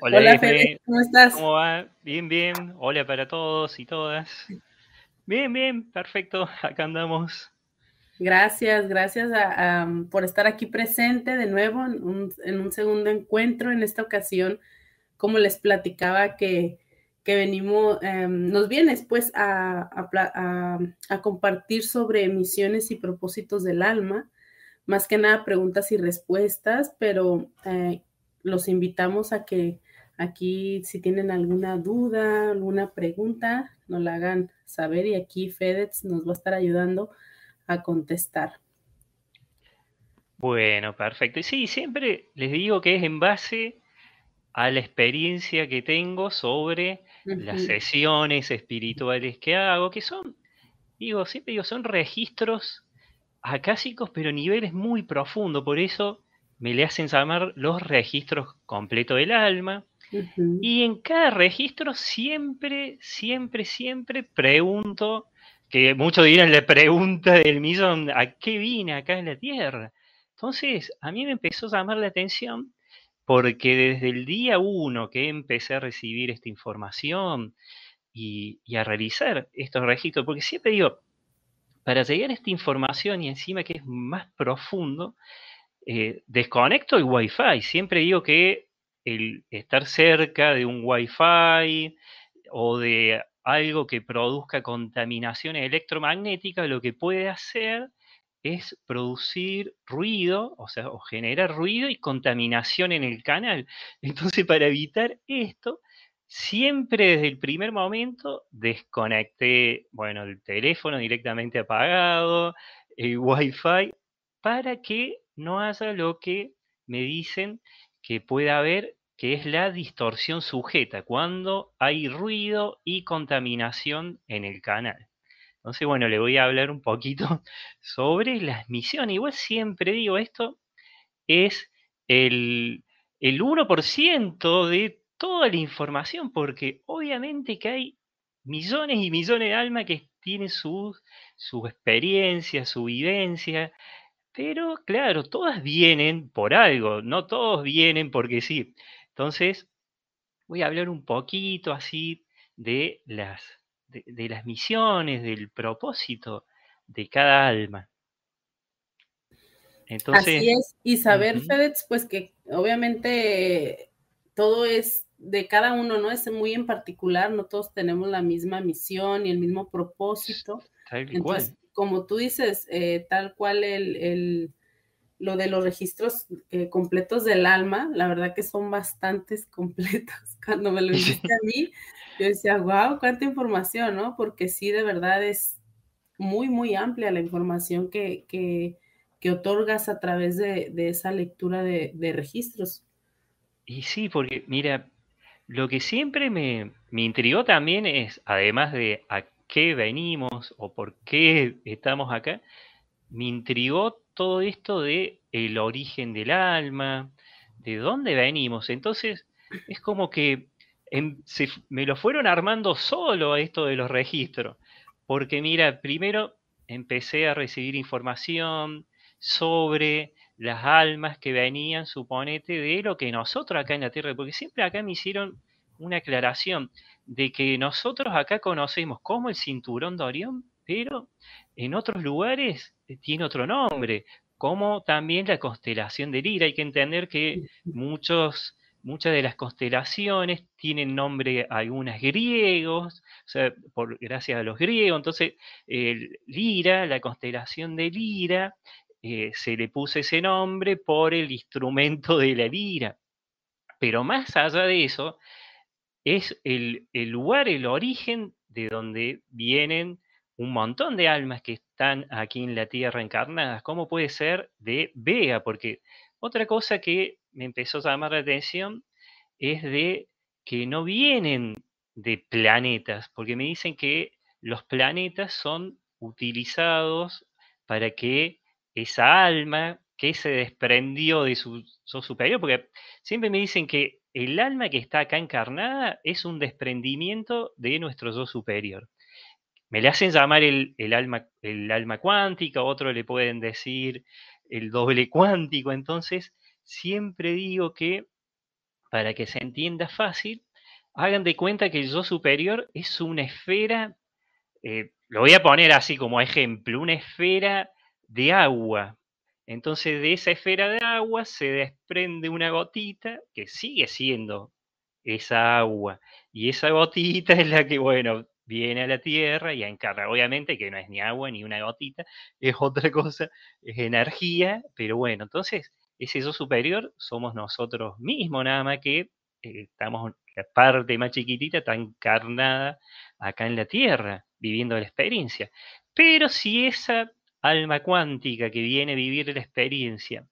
Hola, Hola Fede, ¿cómo estás? ¿Cómo va? Bien, bien. Hola para todos y todas. Bien, bien, perfecto. Acá andamos. Gracias, gracias por estar aquí presente de nuevo en un, segundo encuentro. En esta ocasión, como les platicaba, que, venimos, em, nos vienes pues a, a, compartir sobre misiones y propósitos del alma. Más que nada preguntas y respuestas, pero eh, los invitamos a que aquí si tienen alguna duda, alguna pregunta, nos la hagan saber y aquí FedEx nos va a estar ayudando a contestar. Bueno, perfecto. Y sí, siempre les digo que es en base a la experiencia que tengo sobre las sesiones espirituales que hago, que son, digo, siempre digo, son registros acásicos, pero niveles muy profundos. Por eso me le hacen llamar los registros completos del alma. Y en cada registro siempre, siempre, siempre pregunto, que muchos dirán la pregunta del millón, ¿a qué vine acá en la Tierra? Entonces, a mí me empezó a llamar la atención porque desde el día uno que empecé a recibir esta información y, y a realizar estos registros, porque siempre digo, para llegar a esta información y encima que es más profundo, eh, desconecto el Wi-Fi. Siempre digo que el estar cerca de un Wi-Fi o de algo que produzca contaminación electromagnética, lo que puede hacer es producir ruido, o sea, o generar ruido y contaminación en el canal. Entonces, para evitar esto, siempre desde el primer momento desconecté, bueno, el teléfono directamente apagado, el Wi-Fi, para que no haya lo que me dicen que puede haber, que es la distorsión sujeta, cuando hay ruido y contaminación en el canal. Entonces, bueno, le voy a hablar un poquito sobre las misiones. Igual siempre digo, esto es el, el 1% de toda la información, porque obviamente que hay millones y millones de almas que tienen su, su experiencia, su vivencia, pero claro, todas vienen por algo, no todos vienen porque sí. Entonces, voy a hablar un poquito así de las, de, las misiones, del propósito de cada alma. Entonces, así es, y saber, FedEx, pues que obviamente todo es de cada uno, ¿no? Es muy en particular, no todos tenemos la misma misión y el mismo propósito. Entonces, como tú dices, eh, tal cual el, lo de los registros eh, completos del alma, la verdad que son bastantes completos. Cuando me lo dijiste a mí, yo decía, wow, cuánta información, ¿no? Porque sí, de verdad es muy, muy amplia la información que, que, otorgas a través de, esa lectura de, de, registros. Y sí, porque mira, lo que siempre me, me intrigó también es, además de qué venimos o por qué estamos acá, me intrigó todo esto de el origen del alma, de dónde venimos. Entonces, es como que me lo fueron armando solo esto de los registros. Porque mira, primero empecé a recibir información sobre las almas que venían, suponete, de lo que nosotros acá en la Tierra, porque siempre acá me hicieron una aclaración de que nosotros acá conocemos como el cinturón de Orión, pero en otros lugares eh, tiene otro nombre, como también la constelación de Lira. Hay que entender que muchos, muchas de las constelaciones tienen nombre algunas griegos, por, gracias a los griegos. Entonces, Lira, la constelación de Lira, eh, se le puso ese nombre por el instrumento de la lira. Pero más allá de eso, es el, lugar, el origen de donde vienen un montón de almas que están aquí en la Tierra encarnadas. ¿Cómo puede ser de Vega? Porque otra cosa que me empezó a llamar la atención es de que no vienen de planetas, porque me dicen que los planetas son utilizados para que esa alma que se desprendió de su, su superior, porque siempre me dicen que el alma que está acá encarnada es un desprendimiento de nuestro yo superior. Me le hacen llamar el, alma, el alma cuántica, otros le pueden decir el doble cuántico, entonces siempre digo que para que se entienda fácil, hagan de cuenta que el yo superior es una esfera, eh, lo voy a poner así como ejemplo, una esfera de agua. Entonces de esa esfera de agua se desprende una gotita que sigue siendo esa agua. Y esa gotita es la que, bueno, viene a la Tierra y encarga. Obviamente que no es ni agua ni una gotita, es otra cosa, es energía, pero bueno, entonces ese yo superior somos nosotros mismos, nada más que eh, estamos, la parte más chiquitita está encarnada acá en la Tierra, viviendo la experiencia. Pero si esa alma cuántica que viene a vivir la experiencia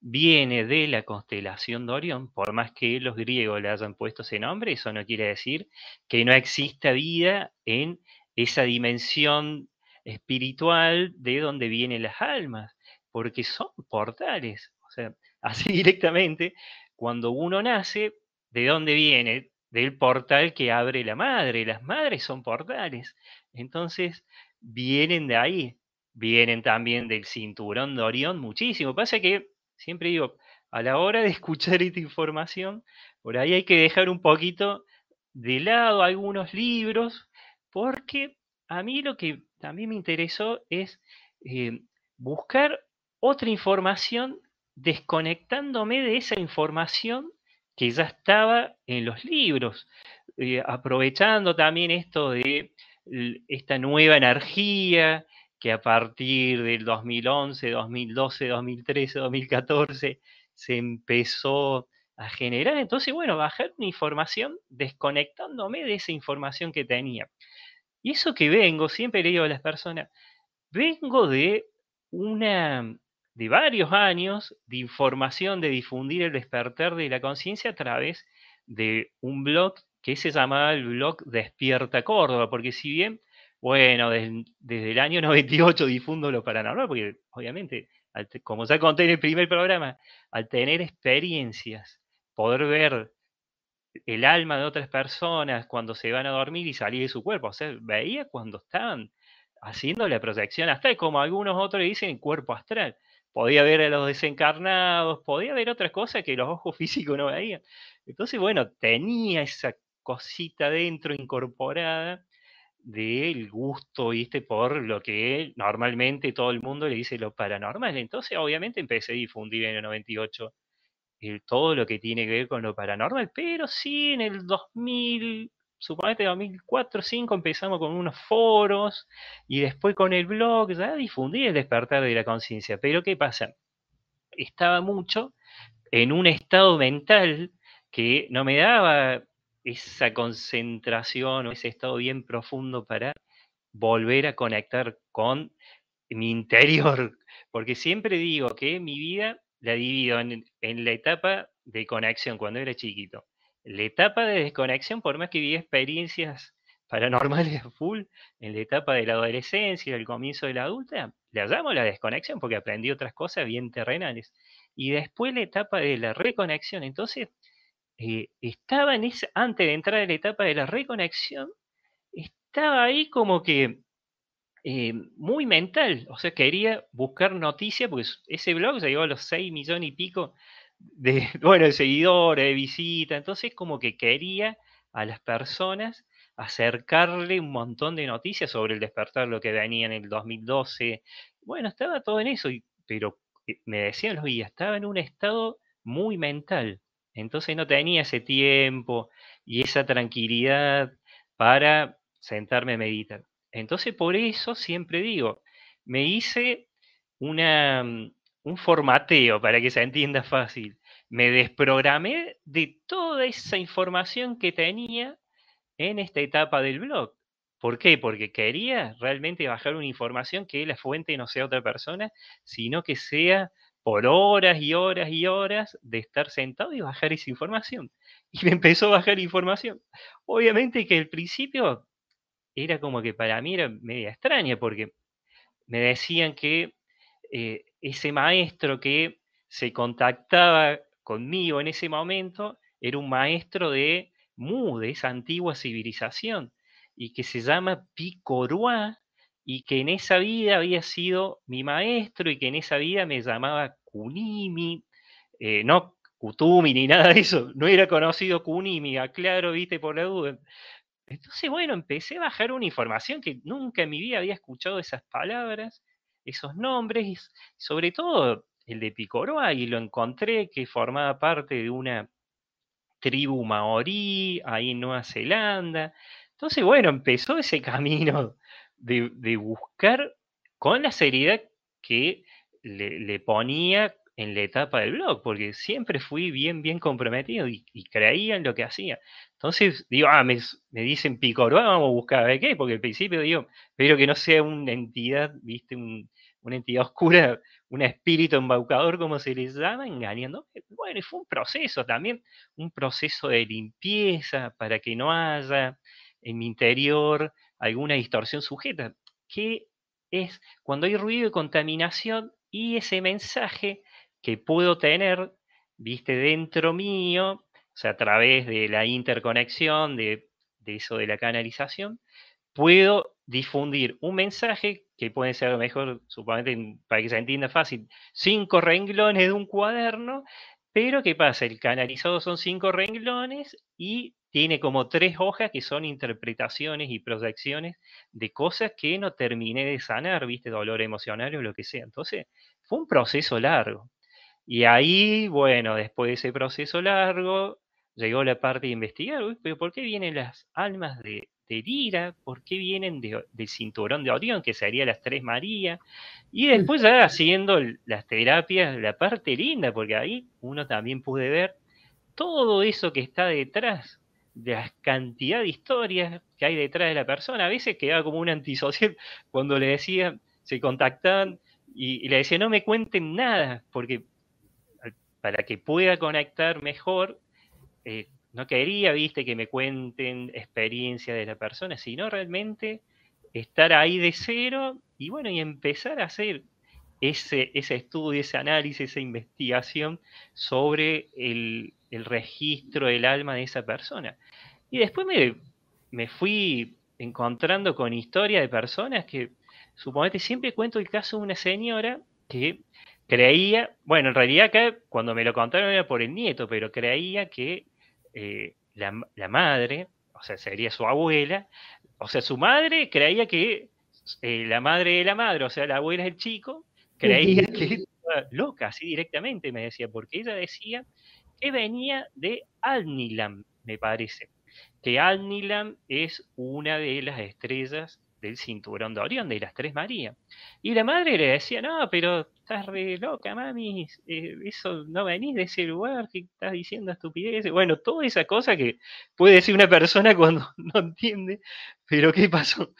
viene de la constelación de Orión, por más que los griegos le hayan puesto ese nombre, eso no quiere decir que no exista vida en esa dimensión espiritual de donde vienen las almas, porque son portales. O sea, así directamente, cuando uno nace, ¿de dónde viene? Del portal que abre la madre. Las madres son portales. Entonces, vienen de ahí. Vienen también del cinturón de Orión muchísimo. Pasa que siempre digo, a la hora de escuchar esta información, por ahí hay que dejar un poquito de lado algunos libros, porque a mí lo que también me interesó es eh, buscar otra información desconectándome de esa información que ya estaba en los libros, eh, aprovechando también esto de esta nueva energía, que a partir del 2011, 2012, 2013, 2014 se empezó a generar. Entonces, bueno, bajar una información desconectándome de esa información que tenía. Y eso que vengo, siempre le digo a las personas, vengo de una de varios años de información de difundir el despertar de la conciencia a través de un blog que se llamaba el blog Despierta Córdoba, porque si bien bueno, desde, el año 98 difundo lo paranormal, porque obviamente, como ya conté en el primer programa, al tener experiencias, poder ver el alma de otras personas cuando se van a dormir y salir de su cuerpo, o sea, veía cuando estaban haciendo la proyección astral, como algunos otros dicen cuerpo astral. Podía ver a los desencarnados, podía ver otras cosas que los ojos físicos no veían. Entonces, bueno, tenía esa cosita dentro incorporada del gusto, ¿viste? Por lo que normalmente todo el mundo le dice lo paranormal. Entonces, obviamente, empecé a difundir en el 98 el, todo lo que tiene que ver con lo paranormal, pero sí en el 2000, suponete 2004, 2005 empezamos con unos foros y después con el blog, ya difundí el despertar de la conciencia. Pero ¿qué pasa? Estaba mucho en un estado mental que no me daba esa concentración o ese estado bien profundo para volver a conectar con mi interior. Porque siempre digo que mi vida la divido en, la etapa de conexión cuando era chiquito. La etapa de desconexión, por más que viví experiencias paranormales full, en la etapa de la adolescencia, el comienzo de la adulta, la llamo la desconexión porque aprendí otras cosas bien terrenales. Y después la etapa de la reconexión. Entonces, eh, estaba en ese, antes de entrar en la etapa de la reconexión, estaba ahí como que eh, muy mental, o sea, quería buscar noticias, porque ese blog llegó a los 6 millones y pico de, bueno, de seguidores, de visitas, entonces como que quería a las personas acercarle un montón de noticias sobre el despertar, lo que venía en el 2012, bueno, estaba todo en eso, pero eh, me decían los guías, estaba en un estado muy mental, entonces no tenía ese tiempo y esa tranquilidad para sentarme a meditar. Entonces por eso siempre digo, me hice mm, un formateo para que se entienda fácil. Me desprogramé de toda esa información que tenía en esta etapa del blog. ¿Por qué? Porque quería realmente bajar una información que la fuente no sea otra persona, sino que sea por horas y horas y horas de estar sentado y bajar esa información. Y me empezó a bajar información. Obviamente que al principio era como que para mí era media extraña porque me decían que eh, ese maestro que se contactaba conmigo en ese momento era un maestro de Mu, de esa antigua civilización, y que se llama Picorua, y que en esa vida había sido mi maestro y que en esa vida me llamaba Kunimi, eh, no Kutumi ni nada de eso, no era conocido Kunimi, aclaro, viste, por la duda. Entonces, bueno, empecé a bajar una información que nunca en mi vida había escuchado esas palabras, esos nombres, y sobre todo el de Picoroa, y lo encontré que formaba parte de una tribu maorí ahí en Nueva Zelanda. Entonces, bueno, empezó ese camino de, buscar con la seriedad que le, ponía en la etapa del blog, porque siempre fui bien, bien comprometido y, creía en lo que hacía. Entonces, digo, ah, me, dicen Picoroa, vamos a buscar, ¿de qué? Porque al principio digo, espero que no sea una entidad, viste, una entidad oscura, un espíritu embaucador, como se les llama, engañando. Bueno, fue un proceso también, un proceso de limpieza para que no haya en mi interior alguna distorsión sujeta, que es cuando hay ruido y contaminación y ese mensaje que puedo tener, viste, dentro mío, o sea, a través de la interconexión, de, eso de la canalización, puedo difundir un mensaje que puede ser a lo mejor, suponete, para que se entienda fácil, cinco renglones de un cuaderno, pero ¿qué pasa? El canalizado son cinco renglones y tiene como tres hojas que son interpretaciones y proyecciones de cosas que no terminé de sanar, viste, dolor emocional o lo que sea. Entonces, fue un proceso largo. Y ahí, bueno, después de ese proceso largo, llegó la parte de investigar, pero ¿por qué vienen las almas de, de Lira? ¿Por qué vienen del cinturón de Orión, que sería las tres Marías? Y después ya haciendo las terapias, la parte linda, porque ahí uno también pude ver todo eso que está detrás de la cantidad de historias que hay detrás de la persona. A veces quedaba como un antisocial cuando le decía, se contactaban y, le decía, no me cuenten nada, porque para que pueda conectar mejor, eh, no quería, viste, que me cuenten experiencia de la persona, sino realmente estar ahí de cero y bueno, y empezar a hacer ese, ese estudio, ese análisis, esa investigación sobre el, el registro del alma de esa persona. Y después me, fui encontrando con historias de personas que, suponete, siempre cuento el caso de una señora que creía, bueno, en realidad acá cuando me lo contaron era por el nieto, pero creía que eh, la, madre, o sea, sería su abuela, o sea, su madre creía que eh, la madre de la madre, o sea, la abuela es el chico, creía que estaba loca, así directamente me decía, porque ella decía que venía de Alnilam, me parece, que Alnilam es una de las estrellas del cinturón de Orión, de las tres Marías. Y la madre le decía, no, pero estás re loca, mami, eh, eso no venís de ese lugar, que estás diciendo estupideces. Bueno, toda esa cosa que puede decir una persona cuando no entiende, pero ¿qué pasó?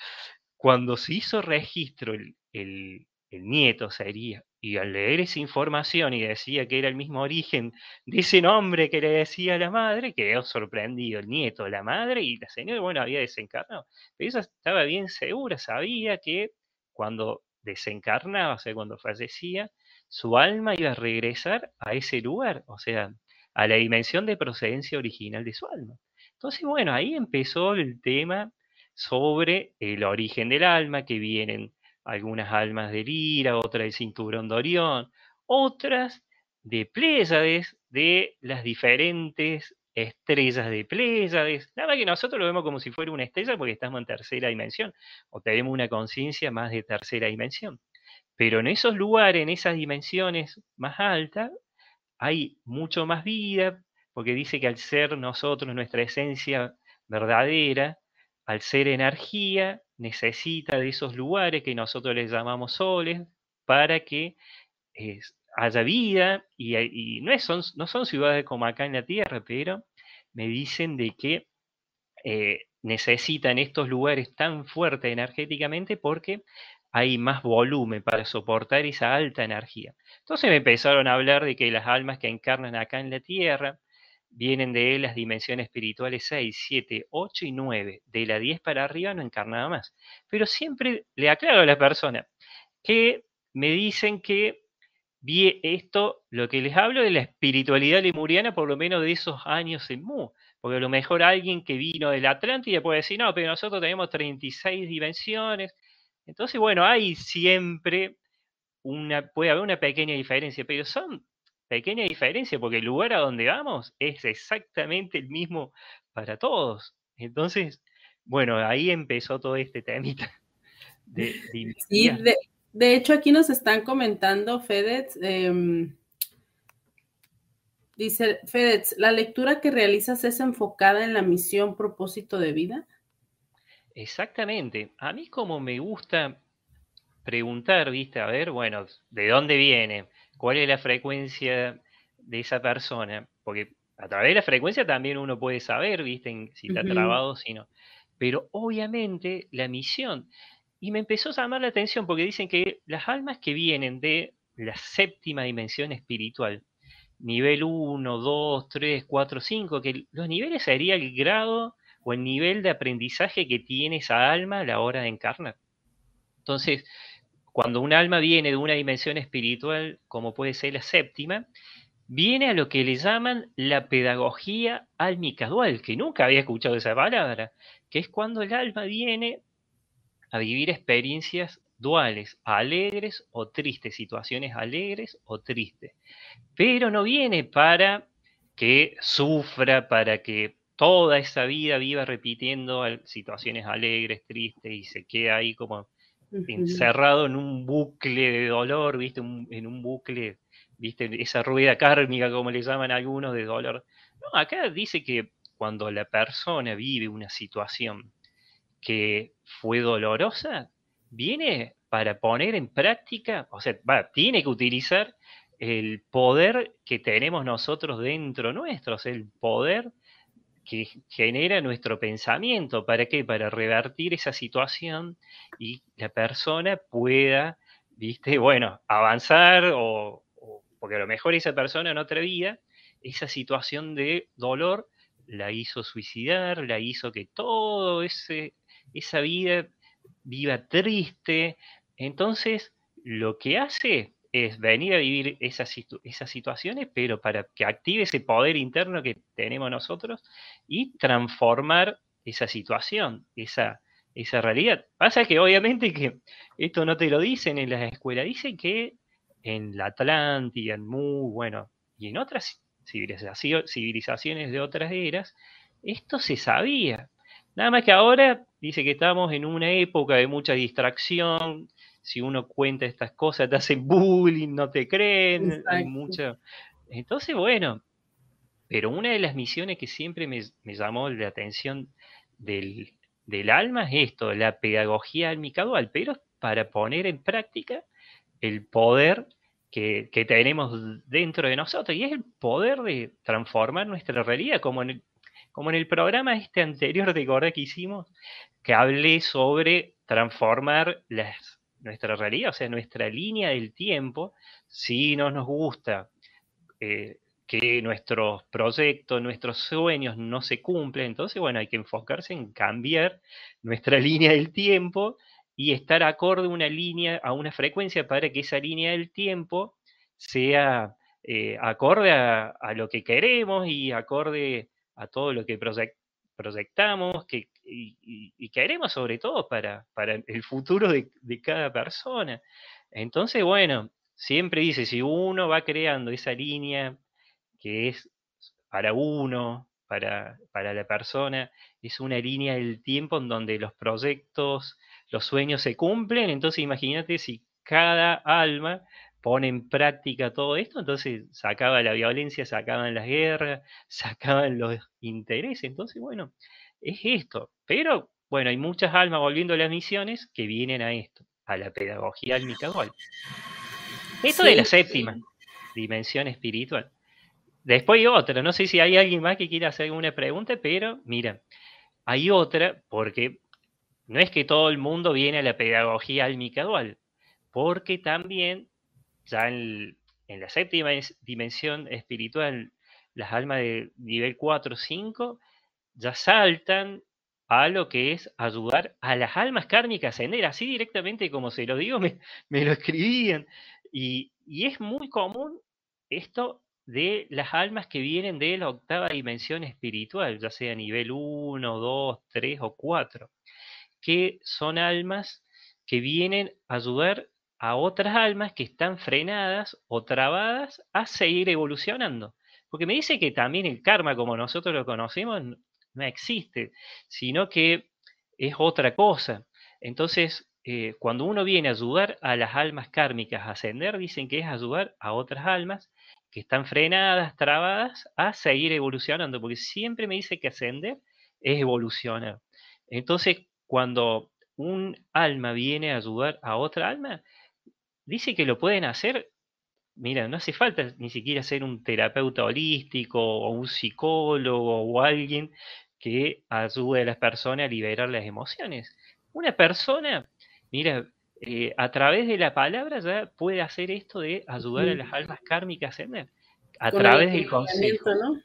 Cuando se hizo registro el, el nieto sería y al leer esa información y decía que era el mismo origen de ese nombre que le decía la madre, quedó sorprendido el nieto la madre y la señora, bueno, había desencarnado. Pero ella estaba bien segura, sabía que cuando desencarnaba, o sea, cuando fallecía, su alma iba a regresar a ese lugar, o sea, a la dimensión de procedencia original de su alma. Entonces, bueno, ahí empezó el tema sobre el origen del alma, que vienen algunas almas de Lira, otras del cinturón de Orión, otras de Pléyades, de las diferentes estrellas de Pléyades. Nada que nosotros lo vemos como si fuera una estrella porque estamos en tercera dimensión o tenemos una conciencia más de tercera dimensión. Pero en esos lugares, en esas dimensiones más altas, hay mucho más vida, porque dice que al ser nosotros, nuestra esencia verdadera, al ser energía, necesita de esos lugares que nosotros les llamamos soles para que haya vida y, no, son, no son ciudades como acá en la Tierra, pero me dicen de que eh, necesitan estos lugares tan fuertes energéticamente porque hay más volumen para soportar esa alta energía. Entonces me empezaron a hablar de que las almas que encarnan acá en la Tierra, vienen de él las dimensiones espirituales 6, 7, 8 y 9. De la 10 para arriba no encarnaba más. Pero siempre le aclaro a la persona que me dicen que vi esto, lo que les hablo de la espiritualidad lemuriana, por lo menos de esos años en Mu. Porque a lo mejor alguien que vino del Atlántida puede decir, no, pero nosotros tenemos 36 dimensiones. Entonces, bueno, hay siempre una, puede haber una pequeña diferencia, pero son pequeña diferencia, porque el lugar a donde vamos es exactamente el mismo para todos. Entonces, bueno, ahí empezó todo este temita. De, sí, de, hecho aquí nos están comentando, Fedez, em, dice Fedez, ¿la lectura que realizas es enfocada en la misión, propósito de vida? Exactamente. A mí como me gusta preguntar, viste, a ver, bueno, ¿de dónde viene? ¿Cuál es la frecuencia de esa persona? Porque a través de la frecuencia también uno puede saber, viste, si está trabado o si no. Pero obviamente la misión, y me empezó a llamar la atención porque dicen que las almas que vienen de la séptima dimensión espiritual, nivel 1, 2, 3, 4, 5, que los niveles sería el grado o el nivel de aprendizaje que tiene esa alma a la hora de encarnar. Entonces, cuando un alma viene de una dimensión espiritual, como puede ser la séptima, viene a lo que le llaman la pedagogía álmica dual, que nunca había escuchado esa palabra, que es cuando el alma viene a vivir experiencias duales, alegres o tristes, situaciones alegres o tristes. Pero no viene para que sufra, para que toda esa vida viva repitiendo situaciones alegres, tristes y se quede ahí como encerrado en un bucle de dolor, ¿viste? en un bucle, ¿viste? Esa rueda kármica, como le llaman algunos, de dolor. No, acá dice que cuando la persona vive una situación que fue dolorosa, viene para poner en práctica, o sea, va, tiene que utilizar el poder que tenemos nosotros dentro nuestro, o sea, el poder que genera nuestro pensamiento. ¿Para qué? Para revertir esa situación y la persona pueda, viste, bueno, avanzar o, porque a lo mejor esa persona en otra vida, esa situación de dolor la hizo suicidar, la hizo que todo esa vida viva triste. Entonces, lo que hace es venir a vivir esas, esas situaciones, pero para que active ese poder interno que tenemos nosotros y transformar esa situación, esa, esa realidad. Pasa que obviamente que esto no te lo dicen en las escuelas, dicen que en la Atlántida, en Mu, bueno, y en otras civilizaciones de otras eras, esto se sabía. Nada más que ahora dice que estamos en una época de mucha distracción. Si uno cuenta estas cosas, te hacen bullying, no te creen, hay mucha. Entonces, bueno, pero una de las misiones que siempre me, llamó la atención del, alma es esto, la pedagogía almicadual, pero pero para poner en práctica el poder que, tenemos dentro de nosotros y es el poder de transformar nuestra realidad, como en el, como en el programa este anterior de Gorda que hicimos, que hablé sobre transformar las, nuestra realidad, o sea, nuestra línea del tiempo, si no nos gusta eh, que nuestros proyectos, nuestros sueños no se cumplen, entonces, bueno, hay que enfocarse en cambiar nuestra línea del tiempo y estar acorde a una línea, a una frecuencia para que esa línea del tiempo sea eh, acorde a, lo que queremos y acorde a todo lo que proyectamos que, y, queremos sobre todo para, para el futuro de, cada persona. Entonces, bueno, siempre dice, si uno va creando esa línea que es para uno, para, para la persona, es una línea del tiempo en donde los proyectos, los sueños se cumplen, entonces imagínate si cada alma pone en práctica todo esto, entonces se acaba la violencia, se acaban las guerras, se acaban los intereses, entonces bueno, es esto. Pero bueno, hay muchas almas volviendo a las misiones que vienen a esto, a la pedagogía álmica dual. Esto de la séptima dimensión espiritual. Después hay otra, no sé si hay alguien más que quiera hacer alguna pregunta, pero mira, hay otra porque no es que todo el mundo viene a la pedagogía álmica dual, porque también ya en, la séptima dimensión espiritual, las almas de nivel 4 o 5 ya saltan a lo que es ayudar a las almas kármicas a ascender, así directamente como se lo digo, me, lo escribían. Y, y, es muy común esto de las almas que vienen de la octava dimensión espiritual, ya sea nivel 1, 2, 3 o 4 que son almas que vienen a ayudar a otras almas que están frenadas o trabadas a seguir evolucionando. Porque me dice que también el karma, como nosotros lo conocemos, no existe, sino que es otra cosa. Entonces, eh, cuando uno viene a ayudar a las almas kármicas a ascender, dicen que es ayudar a otras almas que están frenadas, trabadas, a seguir evolucionando, porque siempre me dice que ascender es evolucionar. Entonces, cuando un alma viene a ayudar a otra alma, dice que lo pueden hacer, mira, no hace falta ni siquiera ser un terapeuta holístico o un psicólogo o alguien que ayude a las personas a liberar las emociones. Una persona, mira, eh, a través de la palabra ya puede hacer esto de ayudar a las almas kármicas a ascender. A través del consejo. ¿no?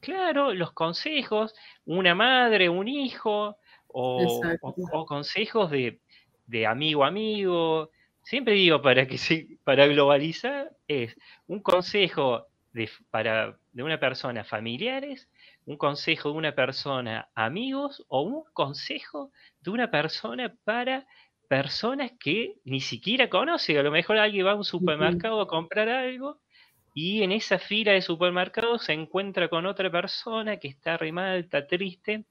Claro, los consejos, una madre, un hijo, o, consejos de, de, amigo a amigo. Siempre digo para que para globalizar es un consejo de, para, de una persona familiares un consejo de una persona amigos o un consejo de una persona para personas que ni siquiera conoce. A lo mejor alguien va a un supermercado a comprar algo y en esa fila de supermercado se encuentra con otra persona que está re está triste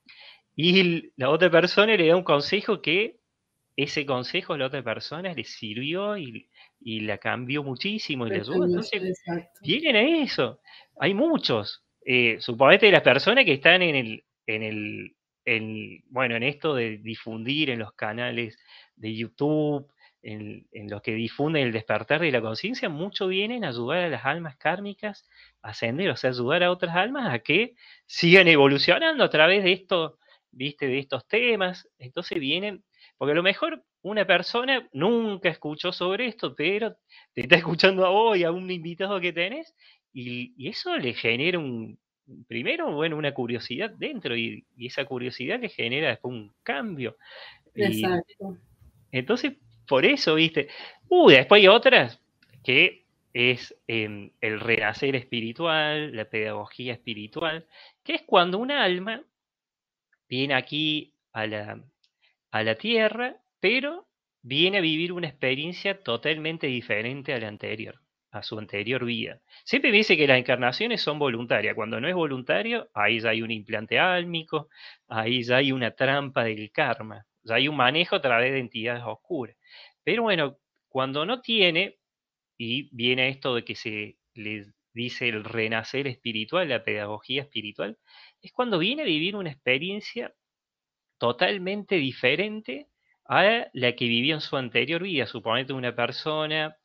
y la otra persona le da un consejo que ese consejo a la otra persona le sirvió y, la cambió muchísimo y le ayudó. Entonces, vienen a eso. Hay muchos eh, suponete las personas que están en el, en el, en, bueno, en esto de difundir en los canales de YouTube, en, los que difunden el despertar de la conciencia, mucho vienen a ayudar a las almas kármicas a ascender, o sea, ayudar a otras almas a que sigan evolucionando a través de esto, viste, de estos temas. Entonces vienen, porque a lo mejor una persona nunca escuchó sobre esto, pero te está escuchando a vos y a un invitado que tenés, y, eso le genera un, primero, bueno, una curiosidad dentro y, esa curiosidad le genera después un cambio. Exacto. entonces, por eso, viste. Uh, después hay otras que es em, el renacer espiritual, la pedagogía espiritual, que es cuando un alma viene aquí a la, a la tierra, pero viene a vivir una experiencia totalmente diferente a la anterior a su anterior vida. Siempre me dice que las encarnaciones son voluntarias. Cuando no es voluntario, ahí ya hay un implante álmico, ahí ya hay una trampa del karma, ya hay un manejo a través de entidades oscuras. Pero bueno, cuando no tiene, y viene esto de que se les dice el renacer espiritual, la pedagogía espiritual, es cuando viene a vivir una experiencia totalmente diferente a la que vivió en su anterior vida. Suponete una persona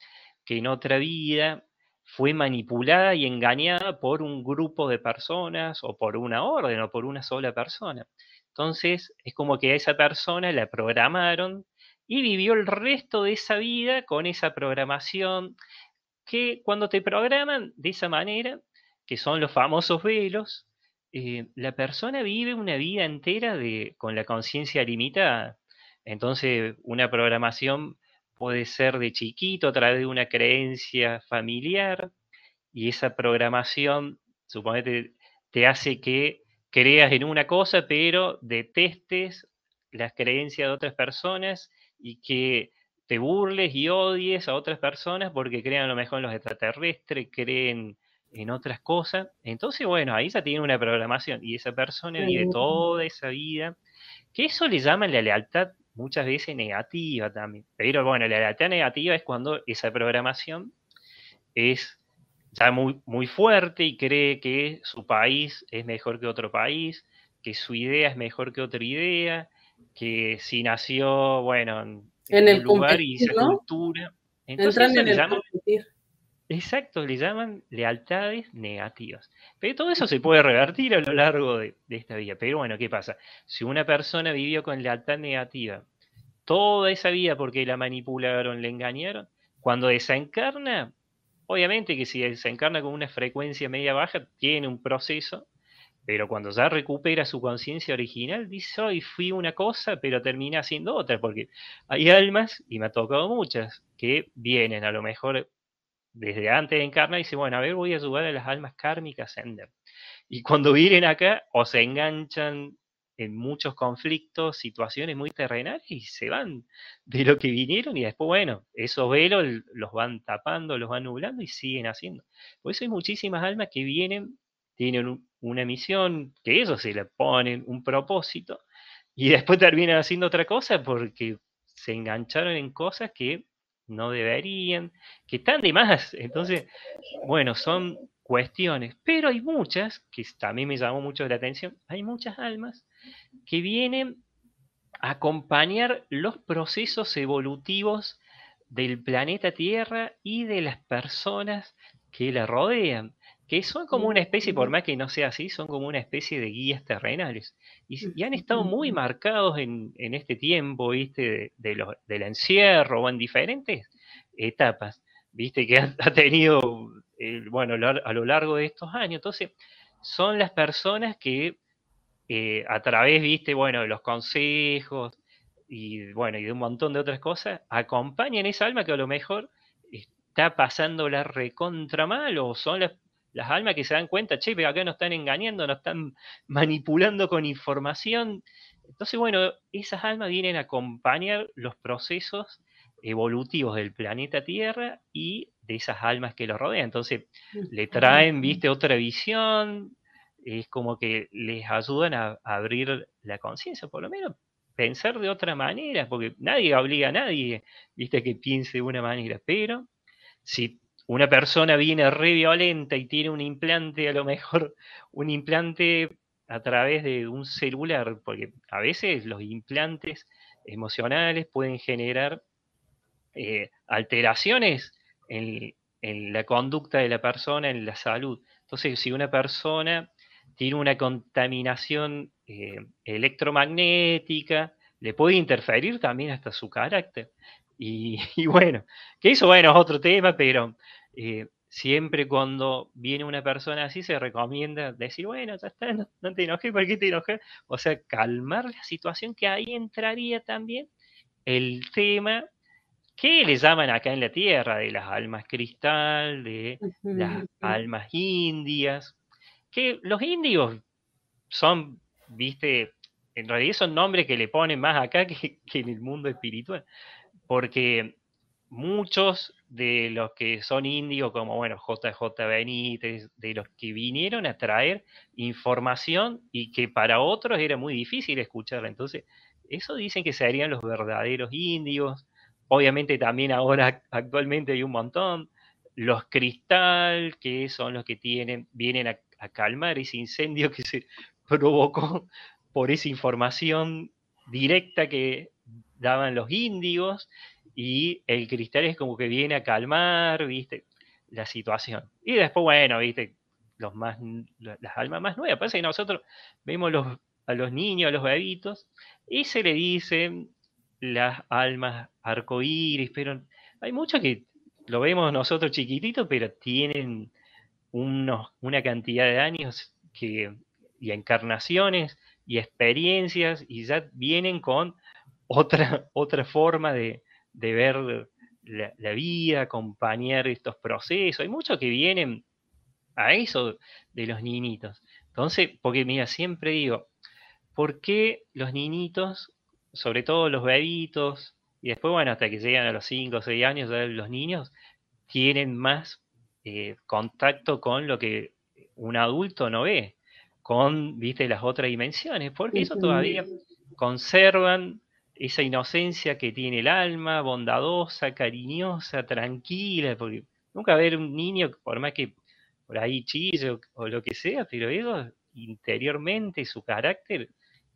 que en otra vida fue manipulada y engañada por un grupo de personas o por una orden o por una sola persona. Entonces es como que a esa persona la programaron y vivió el resto de esa vida con esa programación que cuando te programan de esa manera, que son los famosos velos, eh, la persona vive una vida entera de, con la conciencia limitada. Entonces, una programación puede ser de chiquito a través de una creencia familiar y esa programación, suponete, te hace que creas en una cosa, pero detestes las creencias de otras personas y que te burles y odies a otras personas porque creen a lo mejor en los extraterrestres, creen en otras cosas. Entonces, bueno, ahí ya tiene una programación y esa persona vive toda esa vida, que eso le llaman la lealtad muchas veces negativa también. Pero bueno, la lealtad negativa es cuando esa programación es ya muy, muy fuerte y cree que su país es mejor que otro país, que su idea es mejor que otra idea, que si nació, bueno, en, el lugar y esa cultura. Entonces en le Exacto, le llaman lealtades negativas. Pero todo eso se puede revertir a lo largo de, esta vida. Pero bueno, ¿qué pasa? Si una persona vivió con lealtad negativa toda esa vida porque la manipularon, le engañaron, cuando desencarna, obviamente que si desencarna con una frecuencia media baja, tiene un proceso, pero cuando ya recupera su conciencia original, dice, hoy fui una cosa, pero termina siendo otra, porque hay almas, y me ha tocado muchas, que vienen a lo mejor desde antes de encarnar y dicen, bueno, a ver, voy a ayudar a las almas kármicas a. Y cuando vienen acá, o se enganchan en muchos conflictos, situaciones muy terrenales y se van de lo que vinieron y después, bueno, esos velos los van tapando, los van nublando y siguen haciendo. Por eso hay muchísimas almas que vienen, tienen una misión, que ellos se le ponen un propósito y después terminan haciendo otra cosa porque se engancharon en cosas que no deberían, que están de más. Entonces, bueno, son cuestiones, pero hay muchas, que también me llamó mucho la atención, hay muchas almas que vienen a acompañar los procesos evolutivos del planeta Tierra y de las personas que la rodean, que son como una especie, por más que no sea así, son como una especie de guías terrenales. Y, han estado muy marcados en, este tiempo, ¿viste? De, del encierro o en diferentes etapas, ¿viste? Que ha, tenido, eh, bueno, a lo largo de estos años. Entonces, son las personas que eh, a través, viste, bueno, de los consejos y bueno, y de un montón de otras cosas, acompañan esa alma que a lo mejor está pasando la recontra mal o son las, almas que se dan cuenta, che, pero acá nos están engañando, nos están manipulando con información. Entonces, bueno, esas almas vienen a acompañar los procesos evolutivos del planeta Tierra y de esas almas que lo rodean. Entonces, le traen, viste, otra visión, es como que les ayudan a, abrir la conciencia, por lo menos pensar de otra manera, porque nadie obliga a nadie, viste, que piense de una manera, pero si una persona viene re violenta y tiene un implante, a lo mejor un implante a través de un celular, porque a veces los implantes emocionales pueden generar eh, alteraciones en, la conducta de la persona, en la salud. Entonces, si una persona tiene una contaminación eh, electromagnética, le puede interferir también hasta su carácter. Y, bueno, que eso bueno es otro tema, pero eh, siempre cuando viene una persona así se recomienda decir, bueno, ya está, no, te enojes, ¿por qué te enojes? O sea, calmar la situación que ahí entraría también el tema que le llaman acá en la Tierra, de las almas cristal, de las almas indias, que los indios son, viste, en realidad son nombres que le ponen más acá que, en el mundo espiritual, porque muchos de los que son indios, como bueno, JJ Benítez, de los que vinieron a traer información y que para otros era muy difícil escucharla. Entonces, eso dicen que serían los verdaderos indios. Obviamente también ahora actualmente hay un montón. Los cristal, que son los que tienen, vienen a a calmar ese incendio que se provocó por esa información directa que daban los índigos y el cristal es como que viene a calmar, viste, la situación. Y después, bueno, viste, los más, las almas más nuevas. Parece que nosotros vemos los, a los niños, a los bebitos, y se le dicen las almas arcoíris, pero hay muchos que lo vemos nosotros chiquititos, pero tienen una cantidad de años que, y encarnaciones y experiencias y ya vienen con otra, otra forma de, ver la, vida, acompañar estos procesos. Hay muchos que vienen a eso de los niñitos. Entonces, porque mira, siempre digo, ¿por qué los niñitos, sobre todo los bebitos, y después, bueno, hasta que llegan a los 5 o 6 años, los niños tienen más eh, contacto con lo que un adulto no ve, con, viste, las otras dimensiones, porque eso todavía conservan esa inocencia que tiene el alma, bondadosa, cariñosa, tranquila, porque nunca ver un niño, por más que por ahí chille o, lo que sea, pero ellos interiormente, su carácter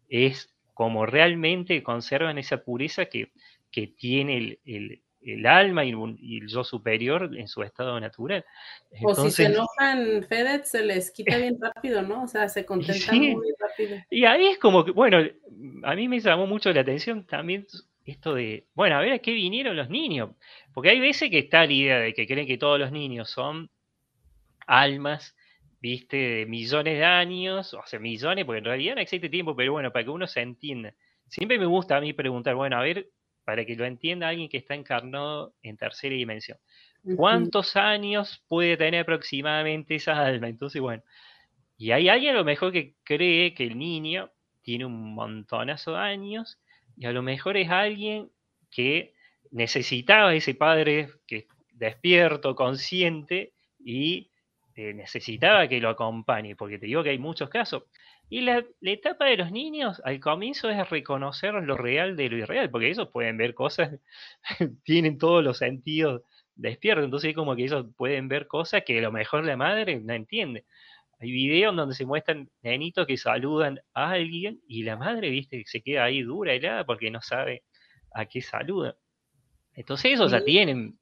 es como realmente conservan esa pureza que, que tiene el, el alma y, el yo superior en su estado natural. o si se enojan, FedEx se les quita bien rápido, ¿no? O sea, se contentan muy rápido. Y ahí es como que, bueno, a mí me llamó mucho la atención también esto de, bueno, a ver a qué vinieron los niños. Porque hay veces que está la idea de que creen que todos los niños son almas, viste, de millones de años, o sea, millones, porque en realidad no existe tiempo, pero bueno, para que uno se entienda. Siempre me gusta a mí preguntar, bueno, a ver, para que lo entienda alguien que está encarnado en tercera dimensión. ¿Cuántos años puede tener aproximadamente esa alma? Entonces, bueno, y hay alguien a lo mejor que cree que el niño tiene un montonazo de años y a lo mejor es alguien que necesitaba ese padre que despierto, consciente y eh, necesitaba que lo acompañe, porque te digo que hay muchos casos. Y la, etapa de los niños al comienzo es reconocer lo real de lo irreal, porque ellos pueden ver cosas, tienen todos los sentidos despiertos, entonces es como que ellos pueden ver cosas que a lo mejor la madre no entiende. Hay videos donde se muestran nenitos que saludan a alguien y la madre, viste, se queda ahí dura, helada, porque no sabe a qué saluda. Entonces ellos ya tienen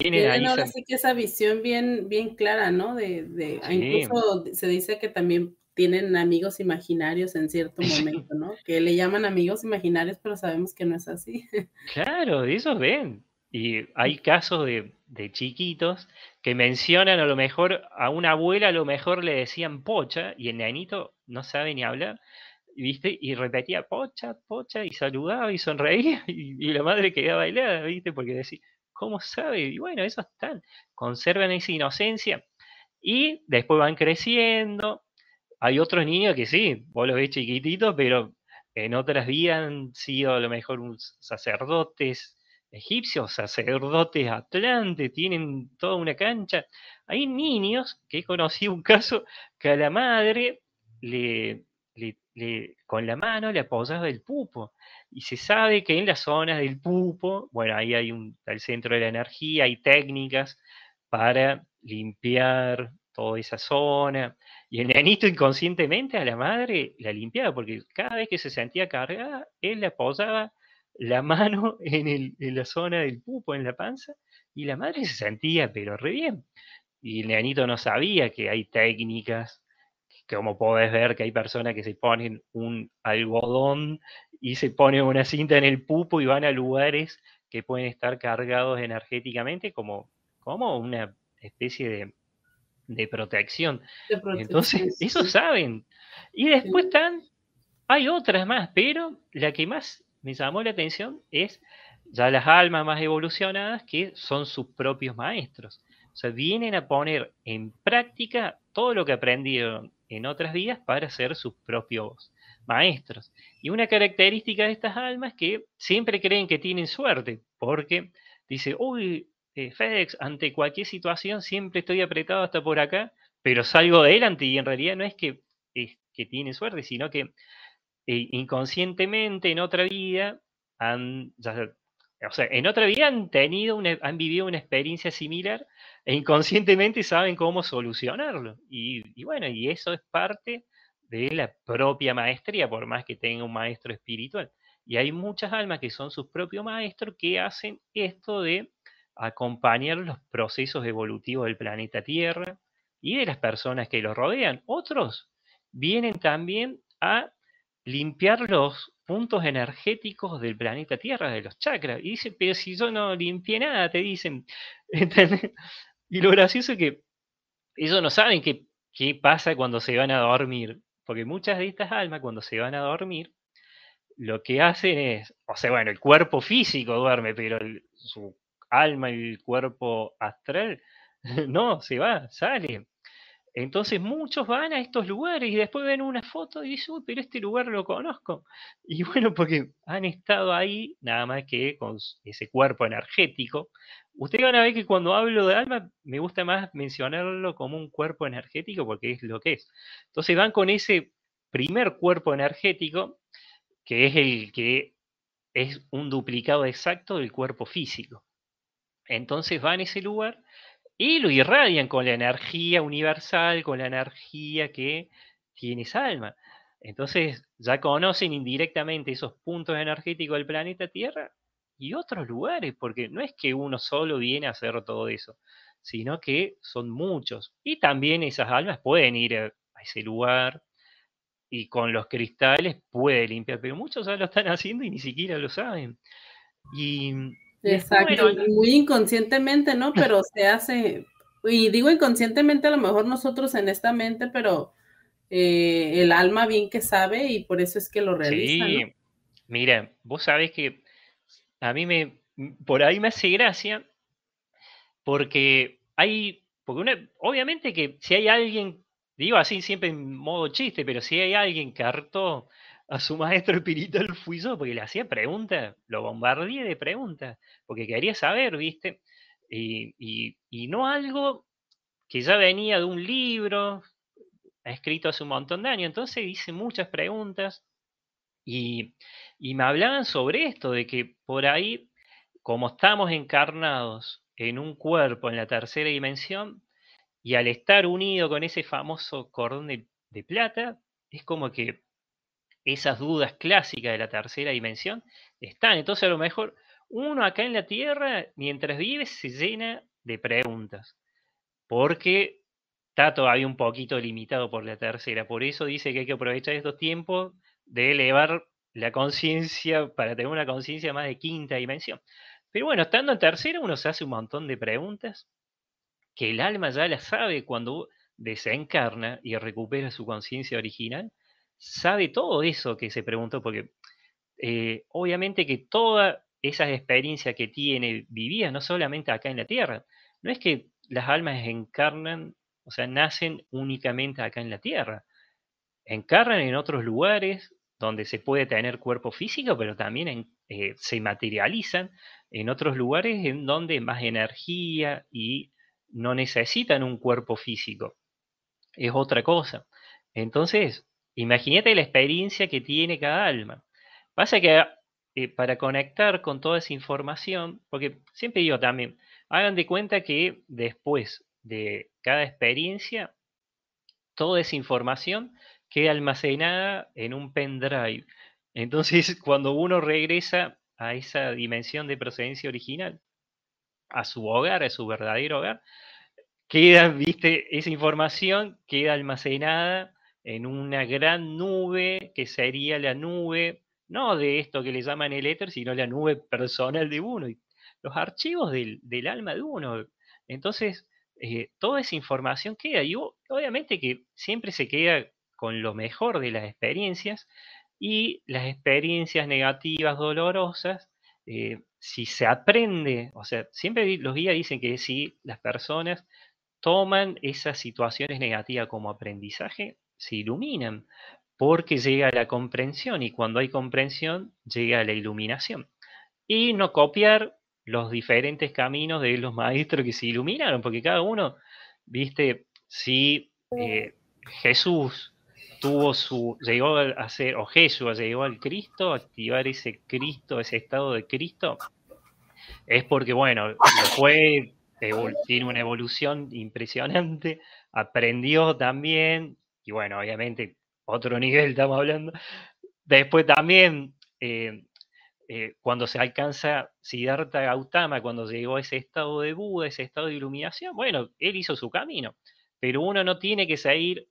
tienen ahí ahora sí que esa visión bien, bien clara, ¿no? De, Incluso se dice que también tienen amigos imaginarios en cierto momento, ¿no? Que le llaman amigos imaginarios, pero sabemos que no es así. Claro, eso ven. Y hay casos de, de, chiquitos que mencionan a lo mejor a una abuela, a lo mejor le decían pocha, y el nenito no sabe ni hablar, ¿viste? Y repetía pocha, pocha, y saludaba y sonreía, y, y la madre quedaba bailada, ¿viste? Porque decía, ¿Cómo sabe? Y bueno, eso están, conservan esa inocencia y después van creciendo. Hay otros niños que sí, vos los ves chiquititos, pero en otras vidas han sido a lo mejor sacerdotes egipcios, sacerdotes atlantes, tienen toda una cancha. Hay niños que he conocido un caso que a la madre le, con la mano le apoyaba el pupo y se sabe que en las zonas del pupo, bueno, ahí hay un, centro de la energía, hay técnicas para limpiar toda esa zona. Y el nenito inconscientemente a la madre la limpiaba, porque cada vez que se sentía cargada, él le apoyaba la mano en la zona del pupo, en la panza, y la madre se sentía, pero re bien. Y el nenito no sabía que hay técnicas como podés ver que hay personas que se ponen un algodón y se ponen una cinta en el pupo y van a lugares que pueden estar cargados energéticamente como, como una especie de, protección. Entonces, eso saben. Y después están, hay otras más, pero la que más me llamó la atención es ya las almas más evolucionadas que son sus propios maestros. O sea, vienen a poner en práctica todo lo que aprendieron en otras vidas para ser sus propios maestros. Y una característica de estas almas es que siempre creen que tienen suerte, porque dice, uy, eh, FedEx, ante cualquier situación siempre estoy apretado hasta por acá, pero salgo adelante y en realidad no es que, es que tienen suerte, sino que eh, inconscientemente en otra vida han, o sea, en otra vida han tenido han vivido una experiencia similar e inconscientemente saben cómo solucionarlo. Y, bueno, y eso es parte de la propia maestría, por más que tenga un maestro espiritual. Y hay muchas almas que son sus propios maestros que hacen esto de acompañar los procesos evolutivos del planeta Tierra y de las personas que los rodean. Otros vienen también a limpiar los puntos energéticos del planeta Tierra, de los chakras. Y dicen, pero si yo no limpié nada, te dicen. Y lo gracioso es que ellos no saben qué, qué pasa cuando se van a dormir. Porque muchas de estas almas, cuando se van a dormir, lo que hacen es, o sea, bueno, el cuerpo físico duerme, pero su alma y el cuerpo astral, no, se va, sale. Entonces muchos van a estos lugares y después ven una foto y dicen, uy, pero este lugar lo conozco. Y bueno, porque han estado ahí, nada más que con ese cuerpo energético. Ustedes van a ver que cuando hablo de alma, me gusta más mencionarlo como un cuerpo energético porque es lo que es. Entonces van con ese primer cuerpo energético, que es el que es un duplicado exacto del cuerpo físico. Entonces van a ese lugar y lo irradian con la energía universal, con la energía que tiene esa alma. Entonces ya conocen indirectamente esos puntos energéticos del planeta Tierra y otros lugares, porque no es que uno solo viene a hacer todo eso, sino que son muchos. Y también esas almas pueden ir a, ese lugar y con los cristales puede limpiar, pero muchos ya lo están haciendo y ni siquiera lo saben. Y Exacto, muy inconscientemente, ¿no? Pero se hace, y digo inconscientemente a lo mejor nosotros en esta mente, pero eh, el alma bien que sabe y por eso es que lo realiza. Sí, mira, vos sabés que a mí me, por ahí me hace gracia, porque hay, porque obviamente que si hay alguien digo así siempre en modo chiste, pero si hay alguien que hartó a su maestro espiritual fui yo, porque le hacía preguntas, lo bombardeé de preguntas, porque quería saber, ¿viste? Y, no algo que ya venía de un libro escrito hace un montón de años. Entonces hice muchas preguntas y, y me hablaban sobre esto, de que por ahí, como estamos encarnados en un cuerpo en la tercera dimensión, y al estar unido con ese famoso cordón de plata, es como que esas dudas clásicas de la tercera dimensión están. Entonces a lo mejor uno acá en la Tierra, mientras vive, se llena de preguntas, porque está todavía un poquito limitado por la tercera. Por eso dice que hay que aprovechar estos tiempos de elevar la conciencia para tener una conciencia más de quinta dimensión. Pero bueno, estando en tercera, uno se hace un montón de preguntas que el alma ya las sabe cuando desencarna y recupera su conciencia original sabe todo eso que se preguntó, porque eh, obviamente que todas esas experiencias que tiene vivía no solamente acá en la Tierra, no es que las almas encarnan, o sea, nacen únicamente acá en la Tierra, encarnan en otros lugares donde se puede tener cuerpo físico, pero también eh, se materializan en otros lugares en donde más energía y no necesitan un cuerpo físico. Es otra cosa. Entonces, Imagínate la experiencia que tiene cada alma. Pasa que eh, para conectar con toda esa información, porque siempre digo también, hagan de cuenta que después de cada experiencia, toda esa información queda almacenada en un pendrive. Entonces, cuando uno regresa a esa dimensión de procedencia original, a su hogar, a su verdadero hogar, queda, viste, esa información queda almacenada en una gran nube que sería la nube, no de esto que le llaman el éter, sino la nube personal de uno, y los archivos del, alma de uno. Entonces, eh, toda esa información queda, y obviamente que siempre se queda con lo mejor de las experiencias, y las experiencias negativas, dolorosas, eh, si se aprende, o sea, siempre los guías dicen que si las personas toman esas situaciones negativas como aprendizaje, se iluminan, porque llega la comprensión y cuando hay comprensión llega la iluminación. Y no copiar los diferentes caminos de los maestros que se iluminaron, porque cada uno, viste, si eh, Jesús tuvo su, llegó a ser, o Jesús llegó al Cristo, activar ese Cristo, ese estado de Cristo, es porque, bueno, fue, tiene una evolución impresionante, aprendió también, y bueno, obviamente otro nivel estamos hablando. Después también, eh, eh, cuando se alcanza Siddhartha Gautama, cuando llegó a ese estado de Buda, ese estado de iluminación, bueno, él hizo su camino, pero uno no tiene que seguir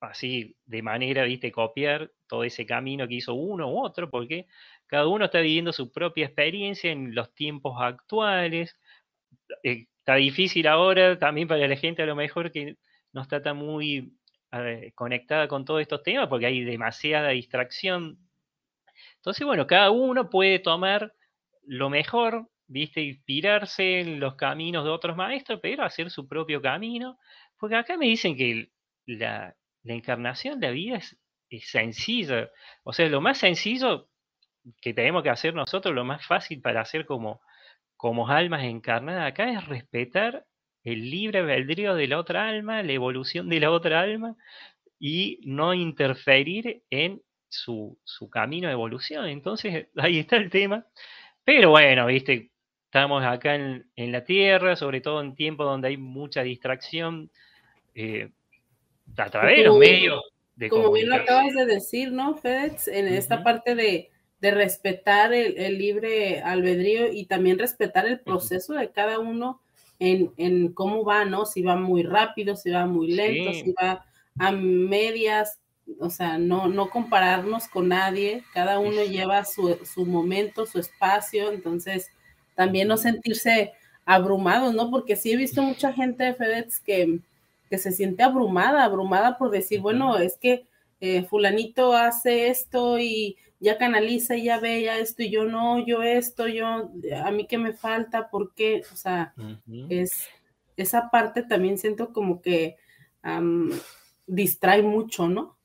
así de manera, viste, copiar todo ese camino que hizo uno u otro, porque cada uno está viviendo su propia experiencia en los tiempos actuales. Eh, está difícil ahora también para la gente a lo mejor que no está tan muy conectada con todos estos temas porque hay demasiada distracción. Entonces, bueno, cada uno puede tomar lo mejor, ¿viste? Inspirarse en los caminos de otros maestros, pero hacer su propio camino. Porque acá me dicen que la, encarnación de la vida es, sencilla. O sea, lo más sencillo que tenemos que hacer nosotros, lo más fácil para hacer como, como almas encarnadas acá es respetar el libre albedrío de la otra alma, la evolución de la otra alma y no interferir en su, camino de evolución. Entonces, ahí está el tema. Pero bueno, viste, estamos acá en, la Tierra, sobre todo en tiempos donde hay mucha distracción eh, a través de los medios de Como bien lo acabas de decir, ¿no, FedEx? En esta parte de, respetar el, libre albedrío y también respetar el proceso de cada uno en, cómo va, ¿no? Si va muy rápido, si va muy lento, si va a medias, o sea, no, no compararnos con nadie, cada uno lleva su, momento, su espacio, entonces también no sentirse abrumados, ¿no? Porque sí he visto mucha gente de FedEx que, que se siente abrumada, abrumada por decir, bueno, es que eh, fulanito hace esto y ya canaliza, ya ve, ya esto, y yo no, yo esto, yo, a mí que me falta, ¿por qué? O sea, es esa parte también siento como que distrae mucho, ¿no?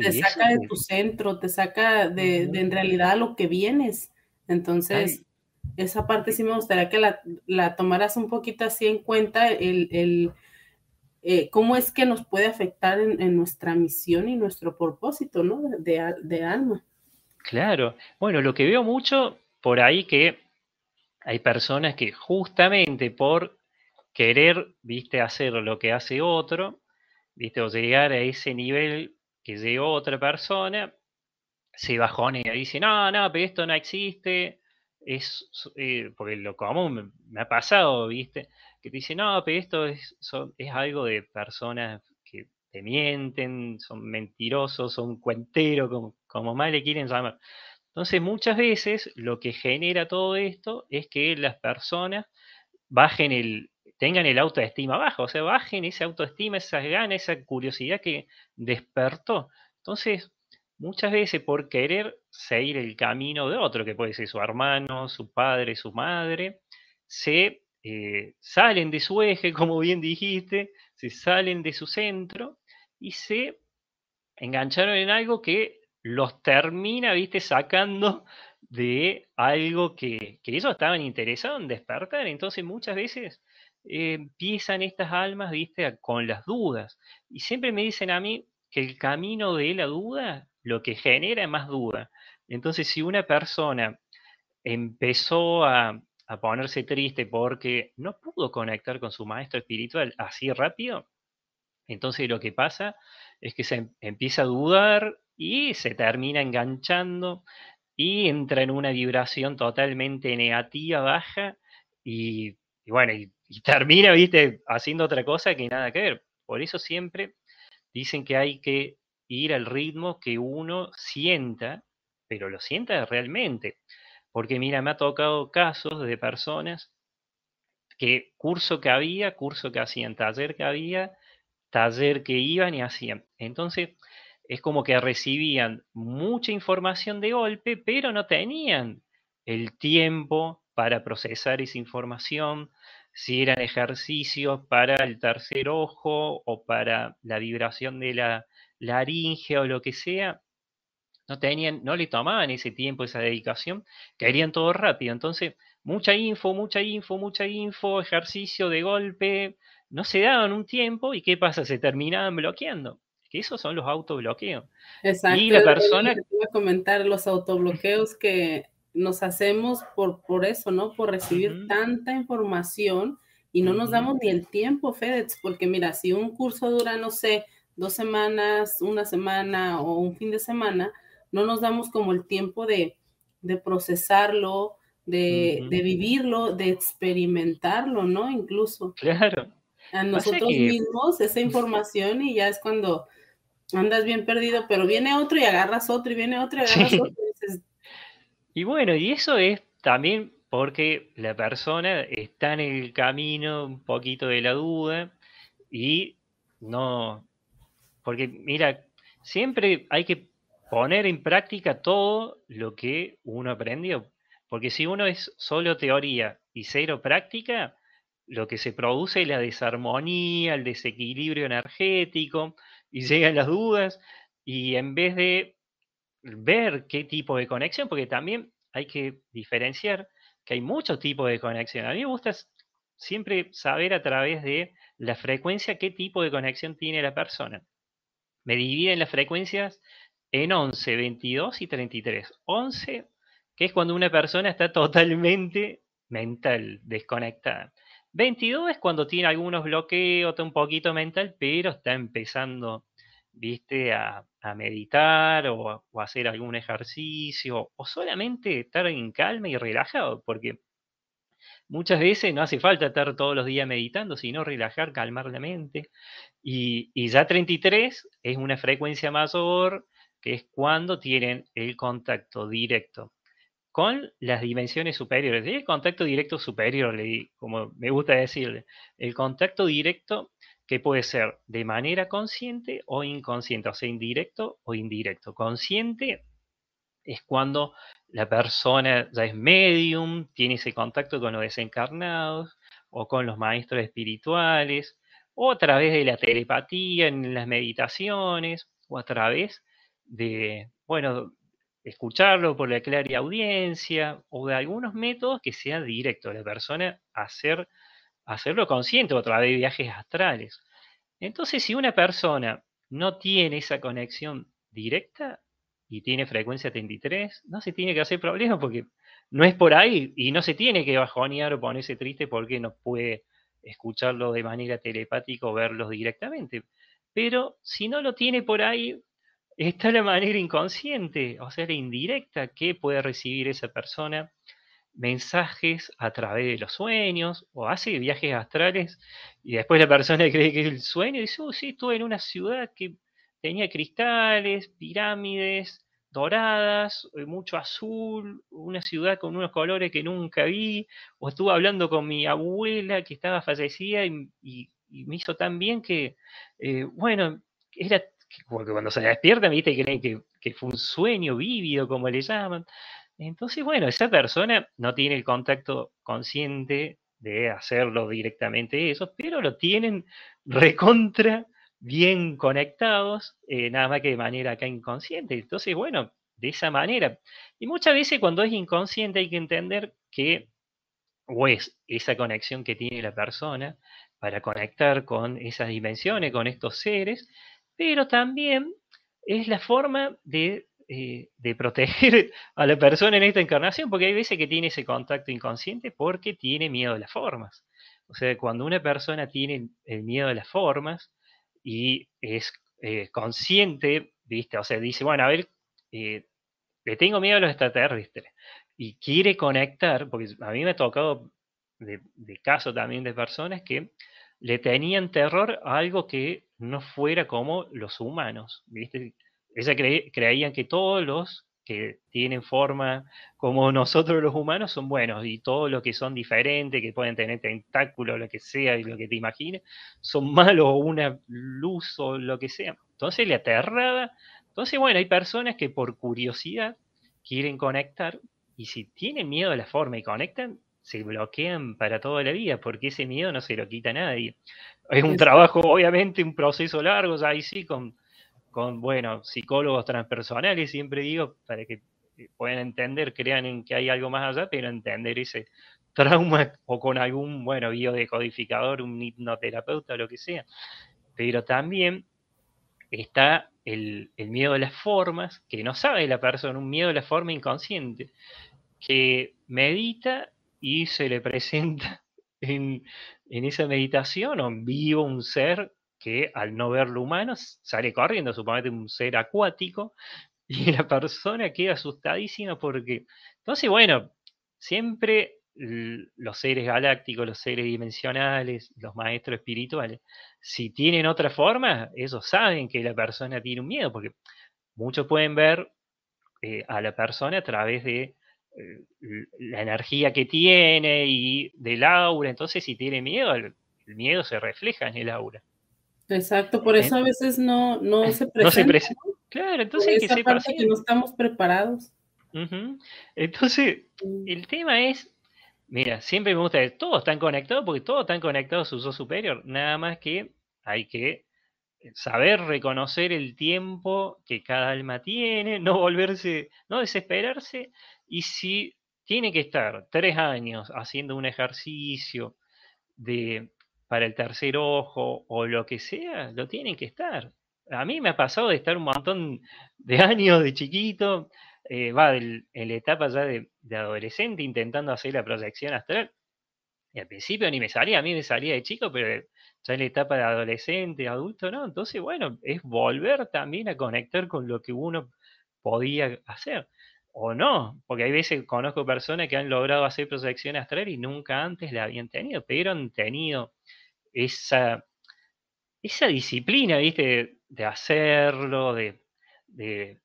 te saca de tu centro, te saca de, en realidad lo que vienes. Entonces, esa parte sí me gustaría que la, tomaras un poquito así en cuenta, el, eh, cómo es que nos puede afectar en, nuestra misión y nuestro propósito, ¿no? De, de alma. Claro. Bueno, lo que veo mucho por ahí que hay personas que justamente por querer, viste, hacer lo que hace otro, viste, o llegar a ese nivel que llegó otra persona, se bajonea, dice, no, no, pero esto no existe, es, eh, porque lo común me, ha pasado, viste, que te dice, no, pero esto es, es algo de personas te mienten, son mentirosos, son cuenteros, como, como más le quieren llamar. Entonces, muchas veces lo que genera todo esto es que las personas bajen el, tengan el autoestima bajo, o sea, bajen esa autoestima, esas ganas, esa curiosidad que despertó. Entonces, muchas veces por querer seguir el camino de otro, que puede ser su hermano, su padre, su madre, se eh, salen de su eje, como bien dijiste, se salen de su centro y se engancharon en algo que los termina, viste, sacando de algo que, que ellos estaban interesados en despertar. Entonces muchas veces empiezan estas almas, viste, con las dudas. Y siempre me dicen a mí que el camino de la duda lo que genera es más duda. Entonces, si una persona empezó a, a ponerse triste porque no pudo conectar con su maestro espiritual así rápido, entonces lo que pasa es que se em, empieza a dudar y se termina enganchando y entra en una vibración totalmente negativa, baja, y, bueno, y, termina, viste, haciendo otra cosa que nada que ver. Por eso siempre dicen que hay que ir al ritmo que uno sienta, pero lo sienta realmente. Porque mira, me ha tocado casos de personas que curso que había, curso que hacían, taller que había, taller que iban y hacían. Entonces, es como que recibían mucha información de golpe, pero no tenían el tiempo para procesar esa información, si eran ejercicios para el tercer ojo o para la vibración de la laringe o lo que sea, no tenían, no le tomaban ese tiempo, esa dedicación, querían todo rápido. Entonces, mucha info, mucha info, mucha info, ejercicio de golpe, no se daban un tiempo y ¿qué pasa? Se terminaban bloqueando. Que esos son los autobloqueos. Exacto. Y la persona... Voy a comentar los autobloqueos que nos hacemos por, por eso, ¿no? Por recibir tanta información y no nos damos ni el tiempo, FedEx, porque mira, si un curso dura, no sé, dos semanas, una semana o un fin de semana, no nos damos como el tiempo de, procesarlo, de, vivirlo, de experimentarlo, ¿no? Incluso. Claro. A nosotros mismos esa información y ya es cuando andas bien perdido, pero viene otro y agarras otro y viene otro y agarras otro. Y, bueno, y eso es también porque la persona está en el camino un poquito de la duda y no, porque mira, siempre hay que poner en práctica todo lo que uno aprendió. Porque si uno es solo teoría y cero práctica, lo que se produce es la desarmonía, el desequilibrio energético, y llegan las dudas, y en vez de ver qué tipo de conexión, porque también hay que diferenciar que hay muchos tipos de conexión. A mí me gusta siempre saber a través de la frecuencia qué tipo de conexión tiene la persona. Me dividen las frecuencias en 11, 22 y 33. 11, que es cuando una persona está totalmente mental, desconectada. 22 es cuando tiene algunos bloqueos, un poquito mental, pero está empezando, viste, a, meditar o o hacer algún ejercicio o solamente estar en calma y relajado, porque muchas veces no hace falta estar todos los días meditando, sino relajar, calmar la mente. Y, y ya 33 es una frecuencia mayor, que es cuando tienen el contacto directo con las dimensiones superiores. El contacto directo superior, como me gusta decirle, el contacto directo que puede ser de manera consciente o inconsciente, o sea, indirecto o indirecto. Consciente es cuando la persona ya es medium, tiene ese contacto con los desencarnados o con los maestros espirituales, o a través de la telepatía en las meditaciones, o a través de, bueno, escucharlo por la clara audiencia, o de algunos métodos que sean directos, la persona hacer, hacerlo consciente, a través de viajes astrales. Entonces, si una persona no tiene esa conexión directa y tiene frecuencia 33, no se tiene que hacer problema porque no es por ahí y no se tiene que bajonear o ponerse triste porque no puede escucharlo de manera telepática o verlos directamente. Pero si no lo tiene por ahí, está la manera inconsciente, o sea, la indirecta que puede recibir esa persona mensajes a través de los sueños o hace viajes astrales y después la persona cree que es el sueño y dice, oh, sí, estuve en una ciudad que tenía cristales, pirámides, doradas, eh, mucho azul, una ciudad con unos colores que nunca vi, o estuve hablando con mi abuela que estaba fallecida y, me hizo tan bien que, eh, bueno, era porque cuando se despierta, viste, creen que, que fue un sueño vívido, como le llaman. Entonces, bueno, esa persona no tiene el contacto consciente de hacerlo directamente eso, pero lo tienen recontra bien conectados, eh, nada más que de manera acá inconsciente. Entonces, bueno, de esa manera. Y muchas veces cuando es inconsciente hay que entender que, o es esa conexión que tiene la persona para conectar con esas dimensiones, con estos seres, pero también es la forma de, eh, de proteger a la persona en esta encarnación, porque hay veces que tiene ese contacto inconsciente porque tiene miedo a las formas. O sea, cuando una persona tiene el miedo a las formas, y es eh, consciente, ¿viste? O sea, dice, bueno, a ver, eh, le tengo miedo a los extraterrestres y quiere conectar, porque a mí me ha tocado de, caso también de personas que le tenían terror a algo que no fuera como los humanos, ¿viste? Ella creían que todos los que tienen forma como nosotros los humanos son buenos y todo lo que son diferentes, que pueden tener tentáculos, lo que sea y lo que te imagines, son malos o una luz o lo que sea. Entonces le aterraba. Entonces, bueno, hay personas que por curiosidad quieren conectar y si tienen miedo a la forma y conectan, se bloquean para toda la vida porque ese miedo no se lo quita a nadie. Es un trabajo, obviamente, un proceso largo, ya ahí sí, con con, bueno, psicólogos transpersonales, siempre digo, para que eh, puedan entender, crean en que hay algo más allá, pero entender ese trauma o con algún, bueno, biodecodificador, un hipnoterapeuta, lo que sea. Pero también está el, miedo a las formas, que no sabe la persona, un miedo a la forma inconsciente, que medita y se le presenta en, en esa meditación o en vivo un ser que al no verlo humano sale corriendo, suponete un ser acuático, y la persona queda asustadísima porque, entonces, bueno, siempre los seres galácticos, los seres dimensionales, los maestros espirituales, si tienen otra forma, ellos saben que la persona tiene un miedo, porque muchos pueden ver eh, a la persona a través de la energía que tiene y del aura, entonces si tiene miedo, el miedo se refleja en el aura. Exacto, por eso a veces no, no se presenta. No se presenta. Claro, entonces que parte que no estamos preparados. Entonces, mm. el tema es, mira, siempre me gusta que todos están conectados porque todos están conectados a su uso superior, nada más que hay que saber reconocer el tiempo que cada alma tiene, no volverse, no desesperarse, y si tiene que estar tres años haciendo un ejercicio de para el tercer ojo o lo que sea, lo tienen que estar. A mí me ha pasado de estar un montón de años de chiquito, eh, va en la etapa ya de, adolescente intentando hacer la proyección astral. Y al principio ni me salía, a mí me salía de chico, pero ya en la etapa de adolescente, adulto, ¿no? Entonces, bueno, es volver también a conectar con lo que uno podía hacer. O no, porque hay veces conozco personas que han logrado hacer proyección astral y nunca antes la habían tenido, pero han tenido esa, esa disciplina, ¿viste? De, hacerlo, de, de,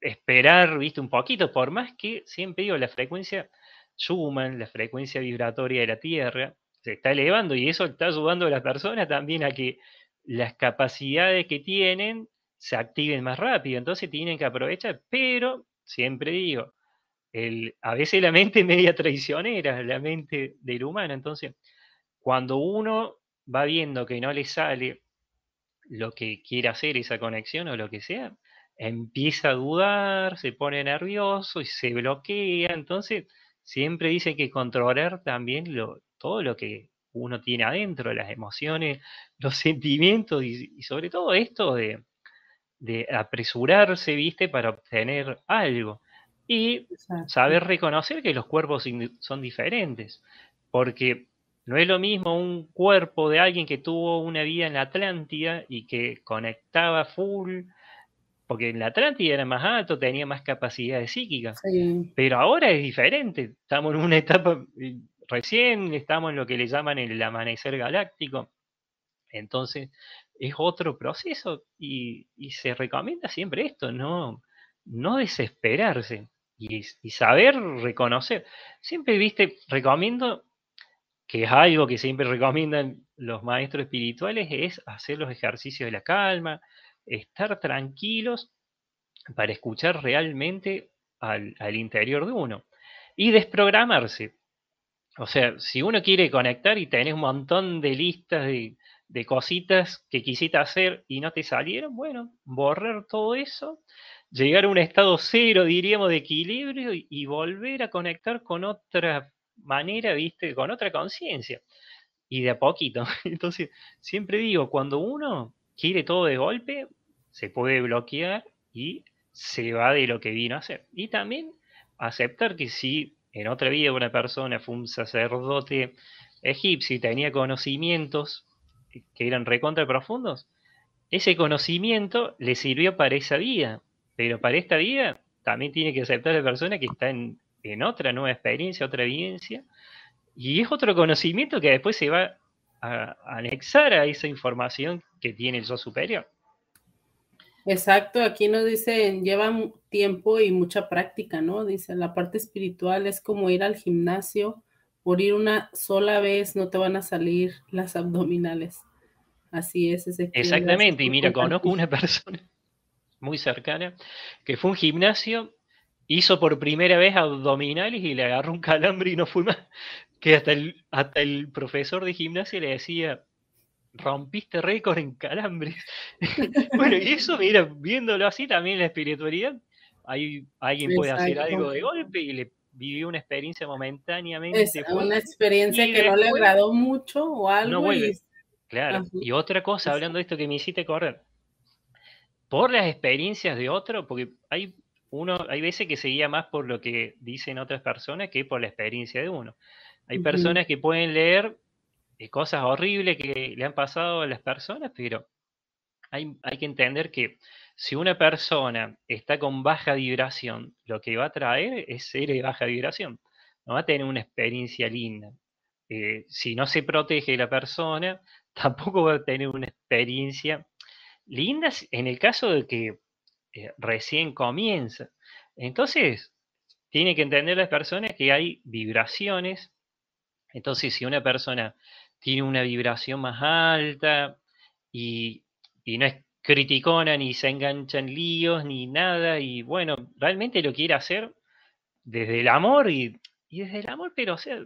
esperar, ¿viste? Un poquito, por más que siempre digo, la frecuencia Schumann, la frecuencia vibratoria de la Tierra, se está elevando y eso está ayudando a las personas también a que las capacidades que tienen se activen más rápido, entonces tienen que aprovechar, pero siempre digo, el, a veces la mente media traicionera, la mente del humano, entonces cuando uno va viendo que no le sale lo que quiere hacer esa conexión o lo que sea, empieza a dudar, se pone nervioso y se bloquea. Entonces, siempre dice que controlar también lo, todo lo que uno tiene adentro, las emociones, los sentimientos y, sobre todo esto de, apresurarse, viste, para obtener algo. Y saber reconocer que los cuerpos son diferentes, porque no es lo mismo un cuerpo de alguien que tuvo una vida en la Atlántida y que conectaba full, porque en la Atlántida era más alto, tenía más capacidades psíquicas. Pero ahora es diferente. Estamos en una etapa, recién estamos en lo que le llaman el amanecer galáctico. Entonces, es otro proceso y, se recomienda siempre esto, no, no desesperarse y, saber reconocer. Siempre, viste, recomiendo que es algo que siempre recomiendan los maestros espirituales, es hacer los ejercicios de la calma, estar tranquilos para escuchar realmente al, interior de uno y desprogramarse. O sea, si uno quiere conectar y tenés un montón de listas de, de cositas que quisiste hacer y no te salieron, bueno, borrar todo eso, llegar a un estado cero, diríamos, de equilibrio y volver a conectar con otra manera, viste, con otra conciencia. Y de a poquito. Entonces, siempre digo, cuando uno quiere todo de golpe, se puede bloquear y se va de lo que vino a hacer. Y también aceptar que si en otra vida una persona fue un sacerdote egipcio y tenía conocimientos que eran recontra profundos, ese conocimiento le sirvió para esa vida, pero para esta vida también tiene que aceptar la persona que está en en otra nueva experiencia, otra evidencia, y es otro conocimiento que después se va a anexar a esa información que tiene el yo superior. Exacto, aquí nos dicen, lleva tiempo y mucha práctica, ¿no? Dice, la parte espiritual es como ir al gimnasio, por ir una sola vez no te van a salir las abdominales. Así es. Ese Exactamente, y mira, conozco una persona muy cercana que fue un gimnasio hizo por primera vez abdominales y le agarró un calambre y no fue más. Que hasta el, hasta el profesor de gimnasia le decía, rompiste récord en calambres. bueno, y eso, mira, viéndolo así también la espiritualidad, hay, alguien puede hacer algo de golpe y le vivió una experiencia momentáneamente. Es una experiencia que no le agradó mucho o algo. Claro, y otra cosa, hablando de esto que me hiciste correr, por las experiencias de otro, porque hay uno, hay veces que se guía más por lo que dicen otras personas que por la experiencia de uno. Hay personas que pueden leer cosas horribles que le han pasado a las personas, pero hay, hay, que entender que si una persona está con baja vibración, lo que va a traer es ser de baja vibración. No va a tener una experiencia linda. Eh, si no se protege la persona, tampoco va a tener una experiencia linda en el caso de que eh, recién comienza. Entonces, tiene que entender las personas que hay vibraciones. Entonces, si una persona tiene una vibración más alta y, no es criticona, ni se engancha en líos, ni nada, y bueno, realmente lo quiere hacer desde el amor y, y desde el amor, pero o sea,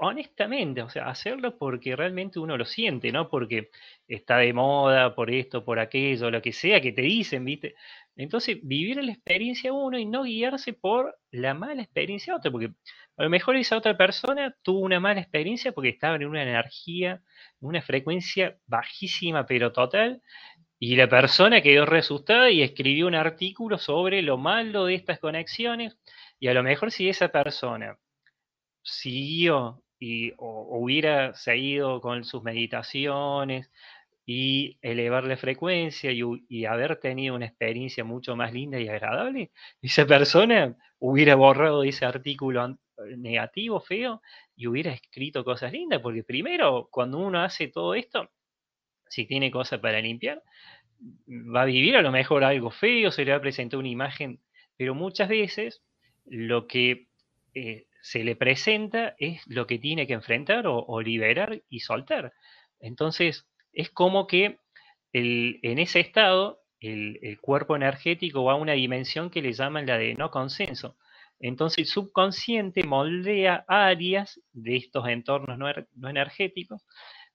honestamente, o sea, hacerlo porque realmente uno lo siente, ¿no? Porque está de moda, por esto, por aquello, lo que sea que te dicen, ¿viste? Entonces, vivir la experiencia uno y no guiarse por la mala experiencia de otro, porque a lo mejor esa otra persona tuvo una mala experiencia porque estaba en una energía, una frecuencia bajísima, pero total, y la persona quedó resustada y escribió un artículo sobre lo malo de estas conexiones, y a lo mejor si esa persona siguió y, o, hubiera seguido con sus meditaciones y elevar la frecuencia y, haber tenido una experiencia mucho más linda y agradable, esa persona hubiera borrado ese artículo negativo, feo, y hubiera escrito cosas lindas, porque primero, cuando uno hace todo esto, si tiene cosas para limpiar, va a vivir a lo mejor algo feo, se le va a presentar una imagen, pero muchas veces lo que eh, se le presenta es lo que tiene que enfrentar o, liberar y soltar. Entonces, es como que en ese estado el, cuerpo energético va a una dimensión que le llaman la de no consenso. Entonces el subconsciente moldea áreas de estos entornos no, er, no energéticos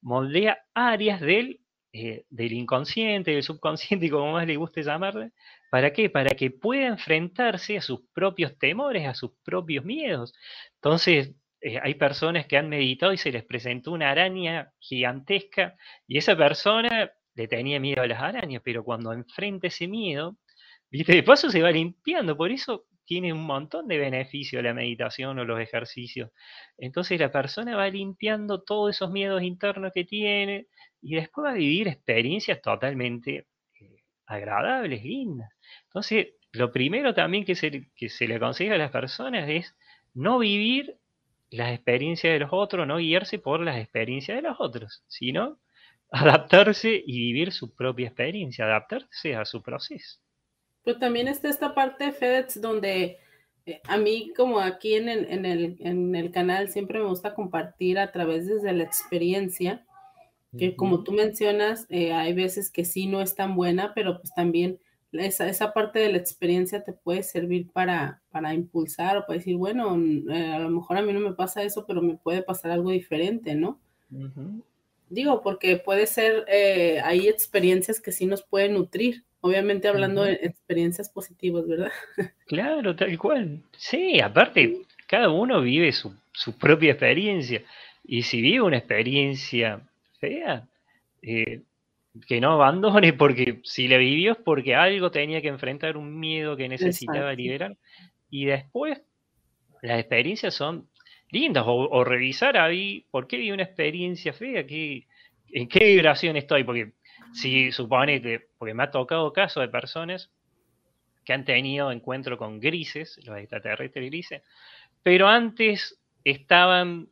moldea áreas del, eh, del inconsciente, del subconsciente, como más le guste llamarle. ¿Para qué? Para que pueda enfrentarse a sus propios temores, a sus propios miedos. Entonces, eh, hay personas que han meditado y se les presentó una araña gigantesca y esa persona le tenía miedo a las arañas, pero cuando enfrenta ese miedo, ¿viste? de paso se va limpiando, por eso tiene un montón de beneficios la meditación o los ejercicios. Entonces la persona va limpiando todos esos miedos internos que tiene y después va a vivir experiencias totalmente agradables, lindas. Entonces, lo primero también que se, que se le aconseja a las personas es no vivir las experiencias de los otros, no guiarse por las experiencias de los otros, sino adaptarse y vivir su propia experiencia, adaptarse a su proceso. Pero también está esta parte de FedEx donde eh, a mí, como aquí en el, en, el, en el, canal, siempre me gusta compartir a través de la experiencia, que como tú mencionas, eh, hay veces que sí no es tan buena, pero pues también esa, esa parte de la experiencia te puede servir para, para impulsar o para decir, bueno, eh, a lo mejor a mí no me pasa eso, pero me puede pasar algo diferente, ¿no? Digo, porque puede ser, hay experiencias que sí nos pueden nutrir Obviamente hablando de experiencias positivas, ¿verdad? Claro, tal cual. Sí, aparte, cada uno vive su, propia experiencia. Y si vive una experiencia fea, eh, que no abandone, porque si la vivió es porque algo tenía que enfrentar, un miedo que necesitaba liberar. Y después, las experiencias son lindas. O, revisar ahí, ¿por qué viví una experiencia fea? ¿Qué, ¿En qué vibración estoy? Porque si supone que, porque me ha tocado caso de personas que han tenido encuentro con grises, los extraterrestres grises, pero antes estaban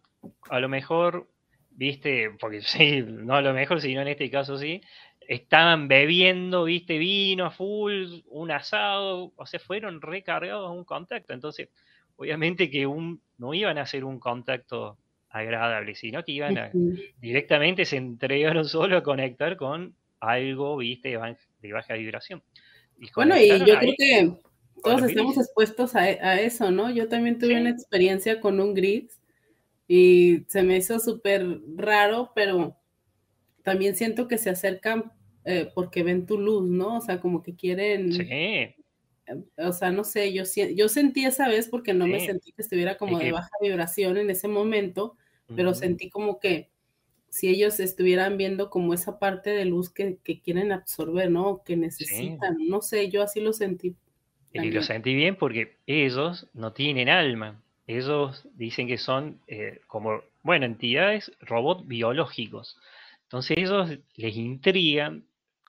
a lo mejor, viste, porque sí, no a lo mejor, sino en este caso sí, estaban bebiendo, viste, vino a full, un asado, o sea, fueron recargados a un contacto. Entonces, obviamente que un, no iban a hacer un contacto agradable, sino que iban a, directamente se entregaron solo a conectar con algo, viste, de baja vibración. bueno, y yo creo que todos estamos expuestos a, eso, ¿no? Yo también tuve una experiencia con un gris y se me hizo súper raro, pero también siento que se acercan eh, porque ven tu luz, ¿no? O sea, como que quieren... Sí. O sea, no sé, yo, yo sentí esa vez porque no me sentí que estuviera como de baja vibración en ese momento, pero sentí como que si ellos estuvieran viendo como esa parte de luz que, quieren absorber, ¿no? Que necesitan, no sé, yo así lo sentí. Y lo sentí bien porque ellos no tienen alma. Ellos dicen que son eh, como, bueno, entidades, robots biológicos. Entonces ellos les intrigan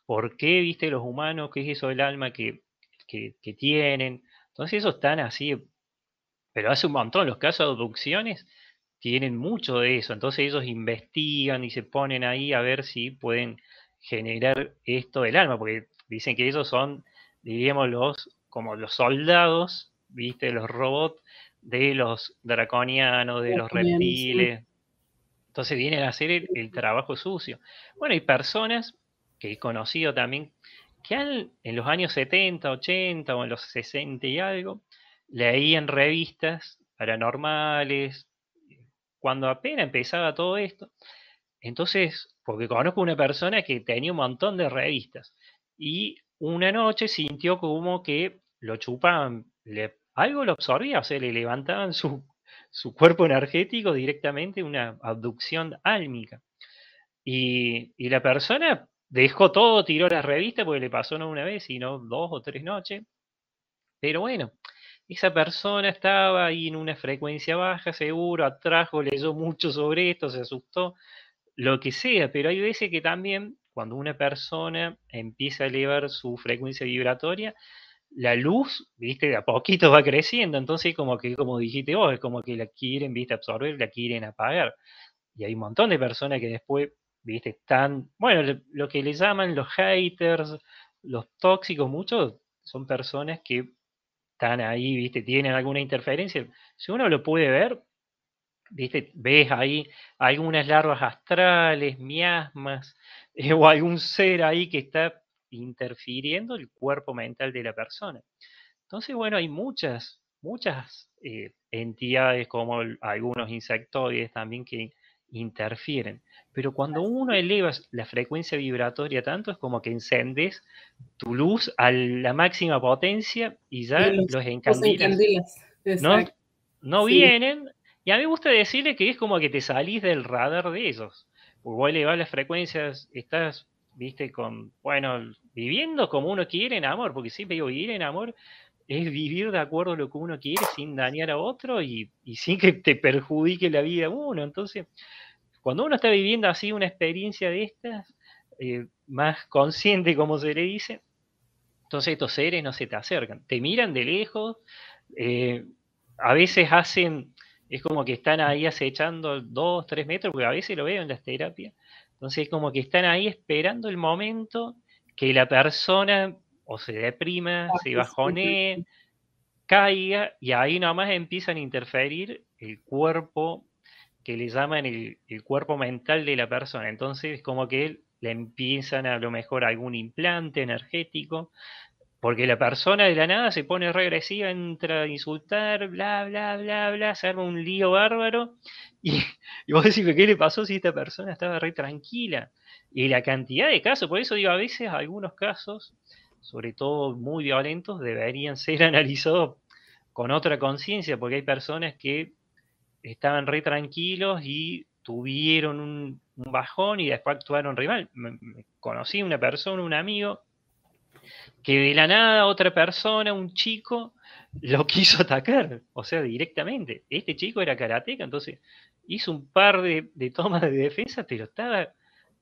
por qué, viste, los humanos, qué es eso del alma que, que, tienen. Entonces ellos están así, pero hace un montón los casos de abducciones tienen mucho de eso, entonces ellos investigan y se ponen ahí a ver si pueden generar esto del alma, porque dicen que ellos son, diríamos, los, como los soldados, viste, los robots de los draconianos, de los reptiles. Entonces vienen a hacer el, trabajo sucio. Bueno, hay personas que he conocido también que en los años 70, 80 o en los 60 y algo, leían revistas paranormales, cuando apenas empezaba todo esto. Entonces, porque conozco una persona que tenía un montón de revistas y una noche sintió como que lo chupaban, le, algo lo absorbía, o sea, le levantaban su, su cuerpo energético directamente, una abducción álmica. Y, y, la persona dejó todo, tiró las revistas, porque le pasó no una vez, sino dos o tres noches. Pero bueno, esa persona estaba ahí en una frecuencia baja, seguro, atrajo, leyó mucho sobre esto, se asustó, lo que sea, pero hay veces que también cuando una persona empieza a elevar su frecuencia vibratoria, la luz, viste, de a poquito va creciendo, entonces como que, como dijiste vos, es como que la quieren, viste, absorber, la quieren apagar. Y hay un montón de personas que después, viste, están, bueno, lo que le llaman los haters, los tóxicos, muchos son personas que están ahí, ¿viste? Tienen alguna interferencia. Si uno lo puede ver, ¿viste? Ves ahí algunas larvas astrales, miasmas, o algún ser ahí que está interfiriendo el cuerpo mental de la persona. Entonces, bueno, hay muchas, muchas eh, entidades como algunos insectoides también que, interfieren. Pero cuando uno eleva la frecuencia vibratoria tanto, es como que encendes tu luz a la máxima potencia y ya los, encandilas. no, no vienen. Y a mí me gusta decirle que es como que te salís del radar de ellos. Porque vos elevas las frecuencias, estás, viste, con, bueno, viviendo como uno quiere en amor, porque siempre digo, vivir en amor es vivir de acuerdo a lo que uno quiere sin dañar a otro y, sin que te perjudique la vida a uno. Entonces, cuando uno está viviendo así una experiencia de estas, eh, más consciente, como se le dice, entonces estos seres no se te acercan, te miran de lejos, eh, a veces hacen, es como que están ahí acechando dos, tres metros, porque a veces lo veo en las terapias, entonces es como que están ahí esperando el momento que la persona o se deprima, se bajonee, caiga, y ahí nomás empiezan a interferir el cuerpo que le llaman el, cuerpo mental de la persona. Entonces, como que le empiezan a lo mejor algún implante energético, porque la persona de la nada se pone regresiva, entra a insultar, bla, bla, bla, bla, se arma un lío bárbaro. Y, y vos decís, ¿qué le pasó si esta persona estaba re tranquila? Y la cantidad de casos, por eso digo, a veces algunos casos, sobre todo muy violentos, deberían ser analizados con otra conciencia, porque hay personas que estaban re tranquilos y tuvieron un, bajón y después actuaron re mal. conocí una persona, un amigo, que de la nada otra persona, un chico, lo quiso atacar, o sea, directamente. Este chico era karateca, entonces hizo un par de, tomas de defensa, pero estaba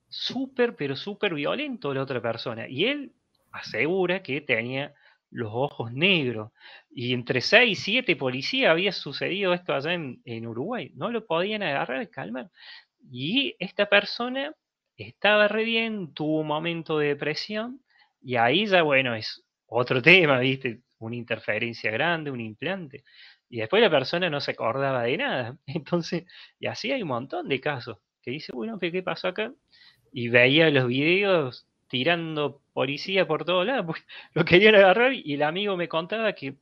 súper, pero súper violento la otra persona. Y él asegura que tenía los ojos negros. Y entre seis y siete policías había sucedido esto allá en, Uruguay. No lo podían agarrar, calmar. Y esta persona estaba re bien, tuvo un momento de depresión, y ahí ya, bueno, es otro tema, ¿viste? Una interferencia grande, un implante. Y después la persona no se acordaba de nada. Entonces, y así hay un montón de casos que dice, bueno, ¿qué pasó acá? Y veía los videos tirando policía por todos lados, porque lo querían agarrar y el amigo me contaba que,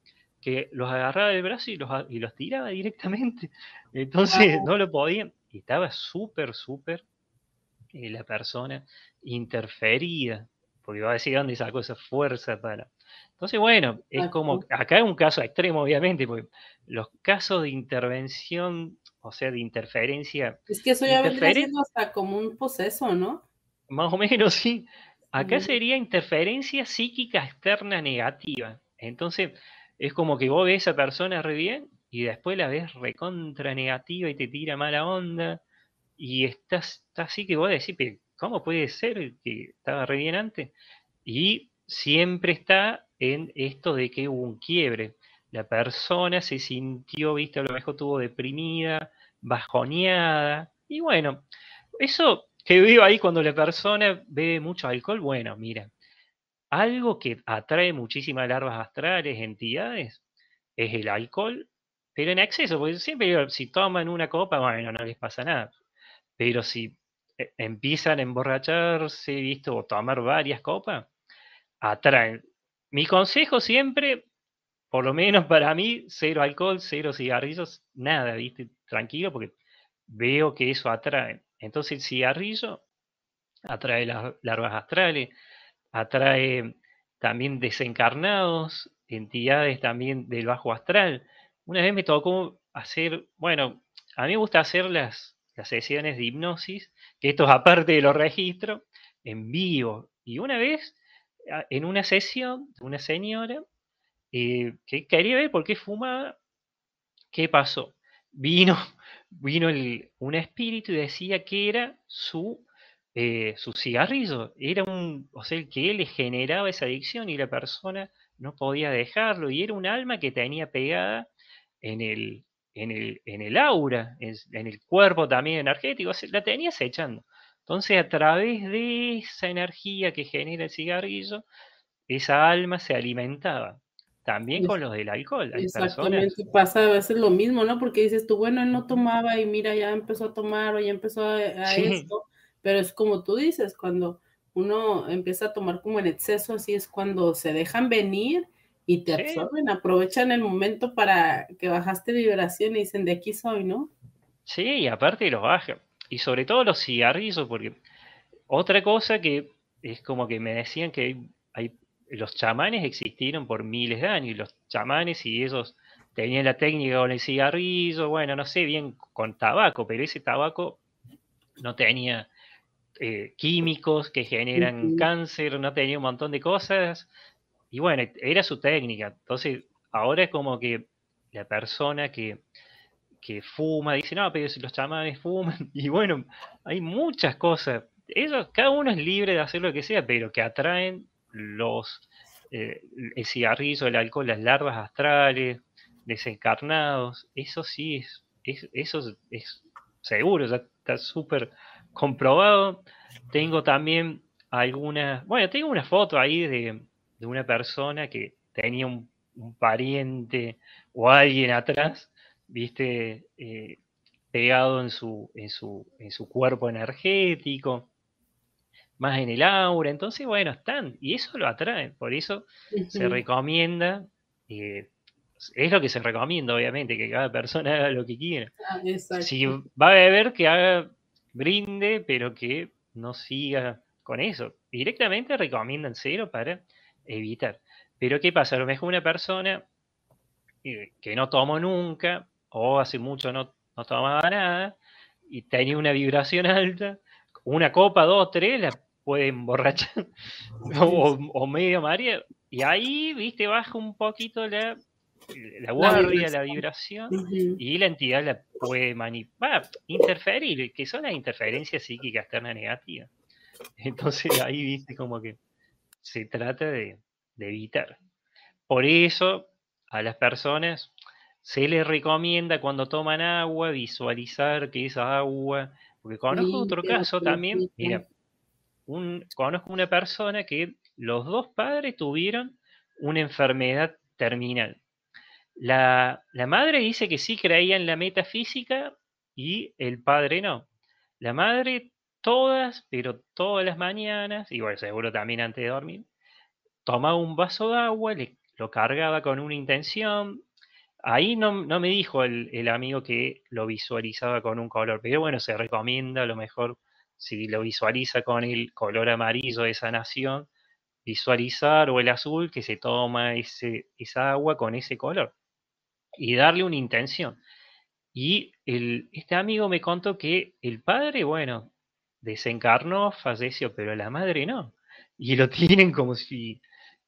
los agarraba del brazo y los, y los tiraba directamente. Entonces no lo podían. Estaba súper, súper eh, la persona interferida, porque iba a decir dónde sacó esa fuerza para... Entonces, bueno, es como, acá es un caso extremo, obviamente, porque los casos de intervención, o sea, de interferencia... Es que eso ya vendría siendo hasta como un poseso, ¿no? Más o menos, sí. Acá sería interferencia psíquica externa negativa. Entonces, es como que vos ves a esa persona re bien y después la ves recontra negativa y te tira mala onda. Y estás, así que vos decís, ¿cómo puede ser que estaba re bien antes? Y siempre está en esto de que hubo un quiebre. La persona se sintió, viste, a lo mejor estuvo deprimida, bajoneada. Y bueno, eso que veo ahí cuando la persona bebe mucho alcohol, bueno, mira, algo que atrae muchísimas larvas astrales, entidades, es el alcohol, pero en exceso, porque siempre si toman una copa, bueno, no les pasa nada. Pero si empiezan a emborracharse, visto, o tomar varias copas, atraen. Mi consejo siempre, por lo menos para mí, cero alcohol, cero cigarrillos, nada, viste, tranquilo, porque veo que eso atrae. Entonces el cigarrillo atrae las larvas astrales, atrae también desencarnados, entidades también del bajo astral. Una vez me tocó hacer, bueno, a mí me gusta hacer las, sesiones de hipnosis, que esto es aparte de los registros, en vivo. Y una vez, en una sesión, una señora eh, que quería ver por qué fumaba, ¿qué pasó? Vino vino un espíritu y decía que era su, eh, su cigarrillo, era un, o sea, que él le generaba esa adicción y la persona no podía dejarlo, y era un alma que tenía pegada en el, en el, en el aura, en, el cuerpo también energético, la tenía echando. Entonces, a través de esa energía que genera el cigarrillo, esa alma se alimentaba. También con los del alcohol. Exactamente, pasa a veces lo mismo, ¿no? Porque dices tú, bueno, él no tomaba y mira, ya empezó a tomar o ya empezó a, esto, pero es como tú dices, cuando uno empieza a tomar como en exceso, así es cuando se dejan venir y te absorben, aprovechan el momento para que bajaste vibración y dicen, de aquí soy, ¿no? Sí, y aparte los bajan. y sobre todo los cigarrillos, porque otra cosa que es como que me decían que hay, los chamanes existieron por miles de años, y los chamanes y ellos tenían la técnica con el cigarrillo, bueno, no sé bien con tabaco, pero ese tabaco no tenía eh, químicos que generan cáncer, no tenía un montón de cosas, y bueno, era su técnica. Entonces, ahora es como que la persona que, que fuma dice, no, pero si los chamanes fuman, y bueno, hay muchas cosas. Ellos, cada uno es libre de hacer lo que sea, pero que atraen los eh, el cigarrillo, el alcohol, las larvas astrales, desencarnados, eso sí es, eso es, seguro, ya está súper comprobado. Tengo también algunas, bueno, tengo una foto ahí de, una persona que tenía un, pariente o alguien atrás, viste, eh, pegado en su, en, su, en su cuerpo energético, más en el aura. Entonces, bueno, están, y eso lo atrae, por eso se recomienda eh, es lo que se recomienda, obviamente, que cada persona haga lo que quiera. Ah, si va a beber, que haga brinde, pero que no siga con eso. Directamente recomiendan cero para evitar. Pero ¿qué pasa? A lo mejor una persona eh, que no tomó nunca, o hace mucho no, no tomaba nada, y tenía una vibración alta, una copa, dos, tres, la puede emborrachar, o, o medio María, y ahí, viste, baja un poquito la la guardia, la vibración, y la entidad la puede manipular, interferir, que son las interferencias psíquicas externas negativas. Entonces ahí viste como que se trata de, evitar. Por eso a las personas se les recomienda cuando toman agua visualizar que esa agua, porque conozco otro caso también, mira, un, conozco una persona que los dos padres tuvieron una enfermedad terminal. La, madre dice que sí creía en la metafísica y el padre no. La madre todas, pero todas las mañanas, y bueno, seguro también antes de dormir, tomaba un vaso de agua, lo cargaba con una intención. Ahí no, me dijo el, el, amigo que lo visualizaba con un color, pero bueno, se recomienda a lo mejor si lo visualiza con el color amarillo de sanación, visualizar o el azul que se toma ese, esa agua con ese color y darle una intención. Y el, este amigo me contó que el padre, bueno, desencarnó, falleció, pero la madre no. Y lo tienen como si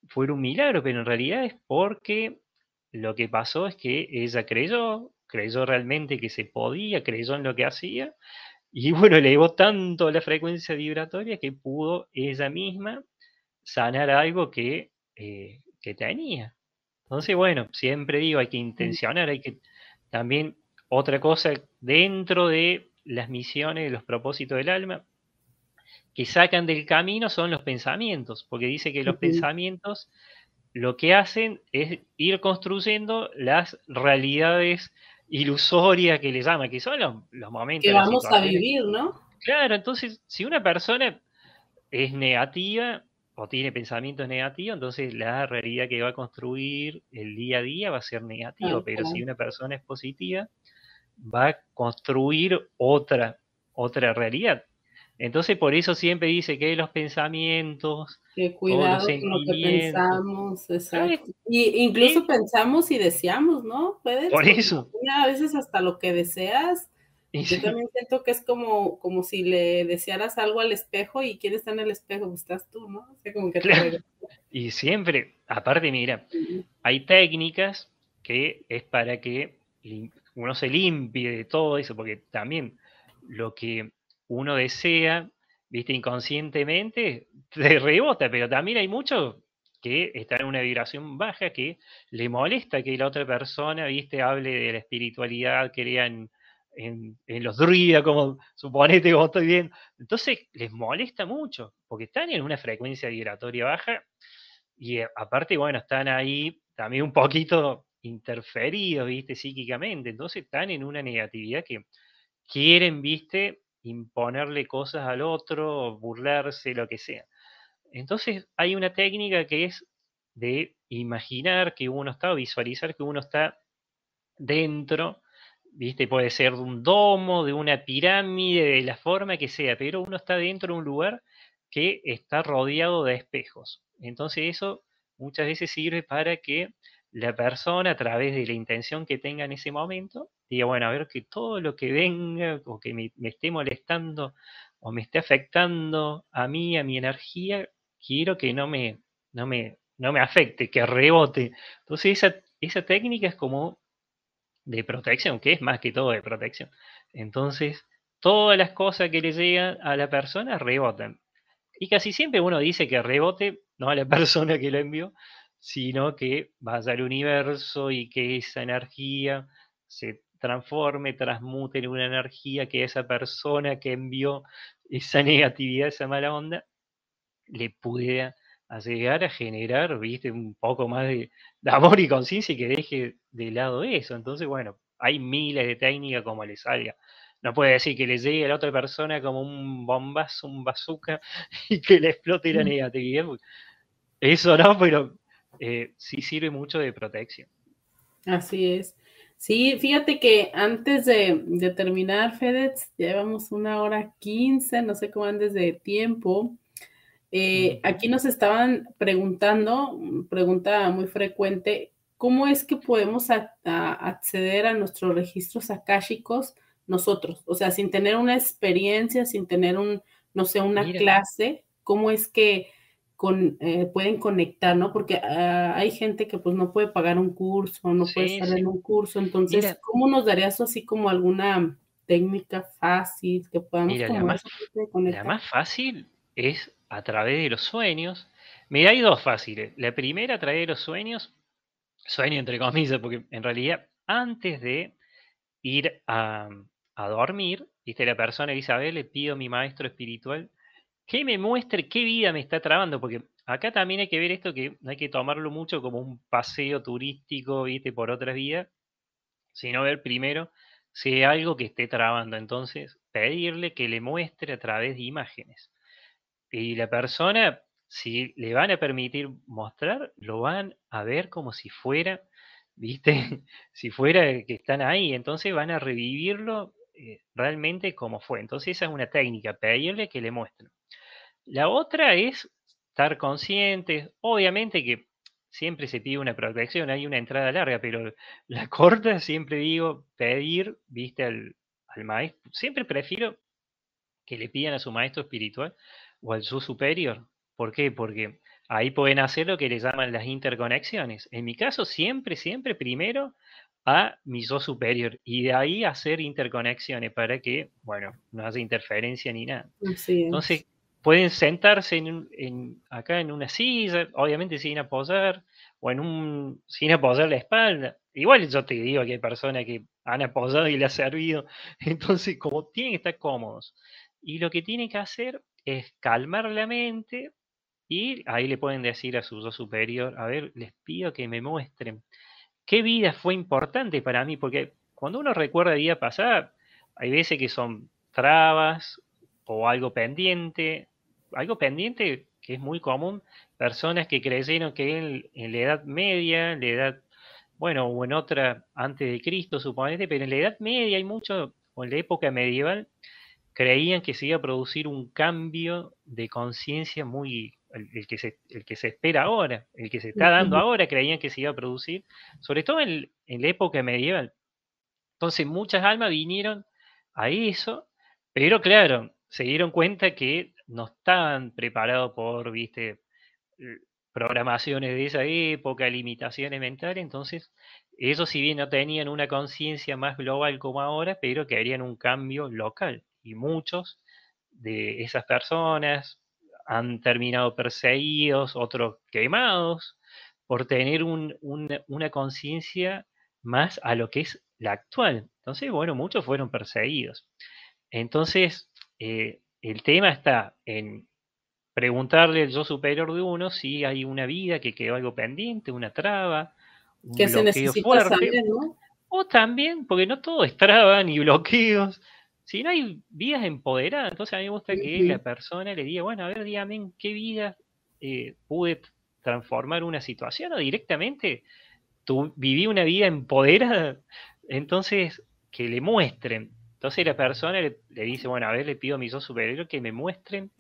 fuera un milagro, pero en realidad es porque lo que pasó es que ella creyó, creyó realmente que se podía, creyó en lo que hacía, y bueno, elevó tanto la frecuencia vibratoria que pudo ella misma sanar algo que, eh, que tenía. Entonces, bueno, siempre digo, hay que intencionar, hay que también otra cosa dentro de las misiones, los propósitos del alma, que sacan del camino son los pensamientos, porque dice que los pensamientos lo que hacen es ir construyendo las realidades ilusorias que le llaman, que son los, los momentos. Que vamos a vivir, ¿no? Claro, entonces, si una persona es negativa, o tiene pensamientos negativos, entonces la realidad que va a construir el día a día va a ser negativa, pero si una persona es positiva, va a construir otra, otra realidad. Entonces por eso siempre dice que los pensamientos, que cuidado con lo que pensamos, exacto. Y incluso pensamos y deseamos, ¿no? ¿Puedes? Por eso. A veces hasta lo que deseas yo también siento que es como, como si le desearas algo al espejo y quién está en el espejo, pues estás tú, ¿no? como que Y siempre, aparte, mira, hay técnicas que es para que uno se limpie de todo eso, porque también lo que uno desea, viste, inconscientemente, te rebota, pero también hay muchos que están en una vibración baja que le molesta que la otra persona, viste, hable de la espiritualidad, crean en, los druidas, como suponete como estoy bien. Entonces les molesta mucho, porque están en una frecuencia vibratoria baja y eh, aparte, bueno, están ahí también un poquito interferidos, viste, psíquicamente. Entonces están en una negatividad que quieren, viste, imponerle cosas al otro, burlarse, lo que sea. Entonces hay una técnica que es de imaginar que uno está, o visualizar que uno está dentro ¿viste? Puede ser de un domo, de una pirámide, de la forma que sea, pero uno está dentro de un lugar que está rodeado de espejos. Entonces eso muchas veces sirve para que la persona, a través de la intención que tenga en ese momento, diga, bueno, a ver que todo lo que venga o que me, esté molestando o me esté afectando a mí, a mi energía, quiero que no me, no me, no me afecte, que rebote. Entonces esa, esa técnica es como de protección, que es más que todo de protección. Entonces, todas las cosas que le llegan a la persona rebotan. Y casi siempre uno dice que rebote no a la persona que lo envió, sino que vaya al universo y que esa energía se transforme, transmute en una energía que esa persona que envió esa negatividad, esa mala onda, le pudiera llegar a generar, viste, un poco más de, amor y conciencia y que deje de lado eso. Entonces, bueno, hay miles de técnicas como le salga. No puede decir que le llegue a la otra persona como un bombazo, un bazooka y que le explote la negatividad. Eso no, pero eh, sí sirve mucho de protección. Así es. Sí, fíjate que antes de, terminar, FedEx, llevamos una hora quince, no sé cómo andes de tiempo. Eh, aquí nos estaban preguntando, pregunta muy frecuente, ¿cómo es que podemos acceder a nuestros registros akáshicos nosotros? O sea, sin tener una experiencia, sin tener un, no sé, una clase, ¿cómo es que con, eh, pueden conectar, ¿no? Porque ah, hay gente que pues no puede pagar un curso, no puede estar en un curso, entonces, ¿cómo nos darías así como alguna técnica fácil que podamos Mira, la más, la más fácil es a través de los sueños. Mira, hay dos fáciles. La primera, a través de los sueños, sueño entre comillas, porque en realidad antes de ir a, a dormir, viste, la persona dice, a ver, le pido a mi maestro espiritual que me muestre qué vida me está trabando, porque acá también hay que ver esto que no hay que tomarlo mucho como un paseo turístico, viste, por otras vías, sino ver primero si hay algo que esté trabando. Entonces, pedirle que le muestre a través de imágenes. Y la persona, si le van a permitir mostrar, lo van a ver como si fuera, viste, si fuera que están ahí. Entonces van a revivirlo eh, realmente como fue. Entonces esa es una técnica, pedirle que le muestren. La otra es estar conscientes, obviamente que siempre se pide una protección, hay una entrada larga, pero la corta siempre digo pedir, viste, al, maestro, siempre prefiero que le pidan a su maestro espiritual o al su superior. ¿Por qué? Porque ahí pueden hacer lo que le llaman las interconexiones. En mi caso, siempre, siempre primero a mi yo superior y de ahí hacer interconexiones para que, bueno, no haya interferencia ni nada. Entonces, pueden sentarse en, acá en una silla, obviamente sin apoyar, o en un, sin apoyar la espalda. Igual yo te digo que hay personas que han apoyado y le ha servido, entonces como tienen que estar cómodos. Y lo que tienen que hacer es calmar la mente y ahí le pueden decir a su yo superior, a ver, les pido que me muestren qué vida fue importante para mí, porque cuando uno recuerda vida pasada, hay veces que son trabas o algo pendiente, algo pendiente que es muy común, personas que creyeron que en, la Edad Media, en la Edad, bueno, o en otra antes de Cristo, suponete, pero en la Edad Media hay mucho, o en la época medieval, creían que se iba a producir un cambio de conciencia muy, el, que se, el que se espera ahora, el que se está dando ahora, creían que se iba a producir, sobre todo en, en la época medieval. Entonces muchas almas vinieron a eso, pero claro, se dieron cuenta que no estaban preparados por, viste, programaciones de esa época, limitaciones mentales, entonces ellos si bien no tenían una conciencia más global como ahora, pero querían un cambio local. Y muchos de esas personas han terminado perseguidos, otros quemados, por tener una conciencia más a lo que es la actual. Entonces, bueno, muchos fueron perseguidos. Entonces, eh, el tema está en preguntarle al yo superior de uno si hay una vida que quedó algo pendiente, una traba, un que bloqueo fuerte. O también, porque no todo es traba ni bloqueos, sino hay vidas empoderadas. Entonces a mí me gusta que la persona le diga, bueno, a ver, dígame en qué vida eh, pude transformar una situación o directamente tú viví una vida empoderada. Entonces, que le muestren. Entonces la persona le, dice, bueno, a ver, le pido a mis dos superiores que me muestren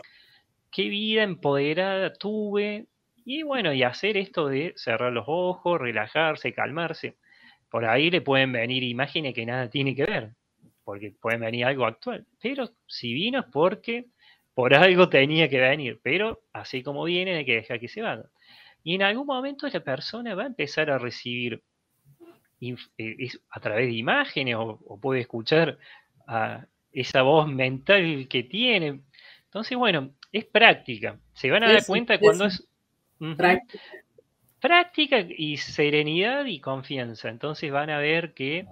qué vida empoderada tuve. Y bueno, y hacer esto de cerrar los ojos, relajarse, calmarse. Por ahí le pueden venir imágenes que nada tiene que ver, porque pueden venir algo actual. Pero si vino es porque por algo tenía que venir. Pero así como viene, hay que dejar que se vaya. Y en algún momento la persona va a empezar a recibir eh, a través de imágenes o, puede escuchar a esa voz mental que tiene. Entonces, bueno, es práctica. Se van a dar cuenta cuando es, práctica. y serenidad y confianza. Entonces van a ver que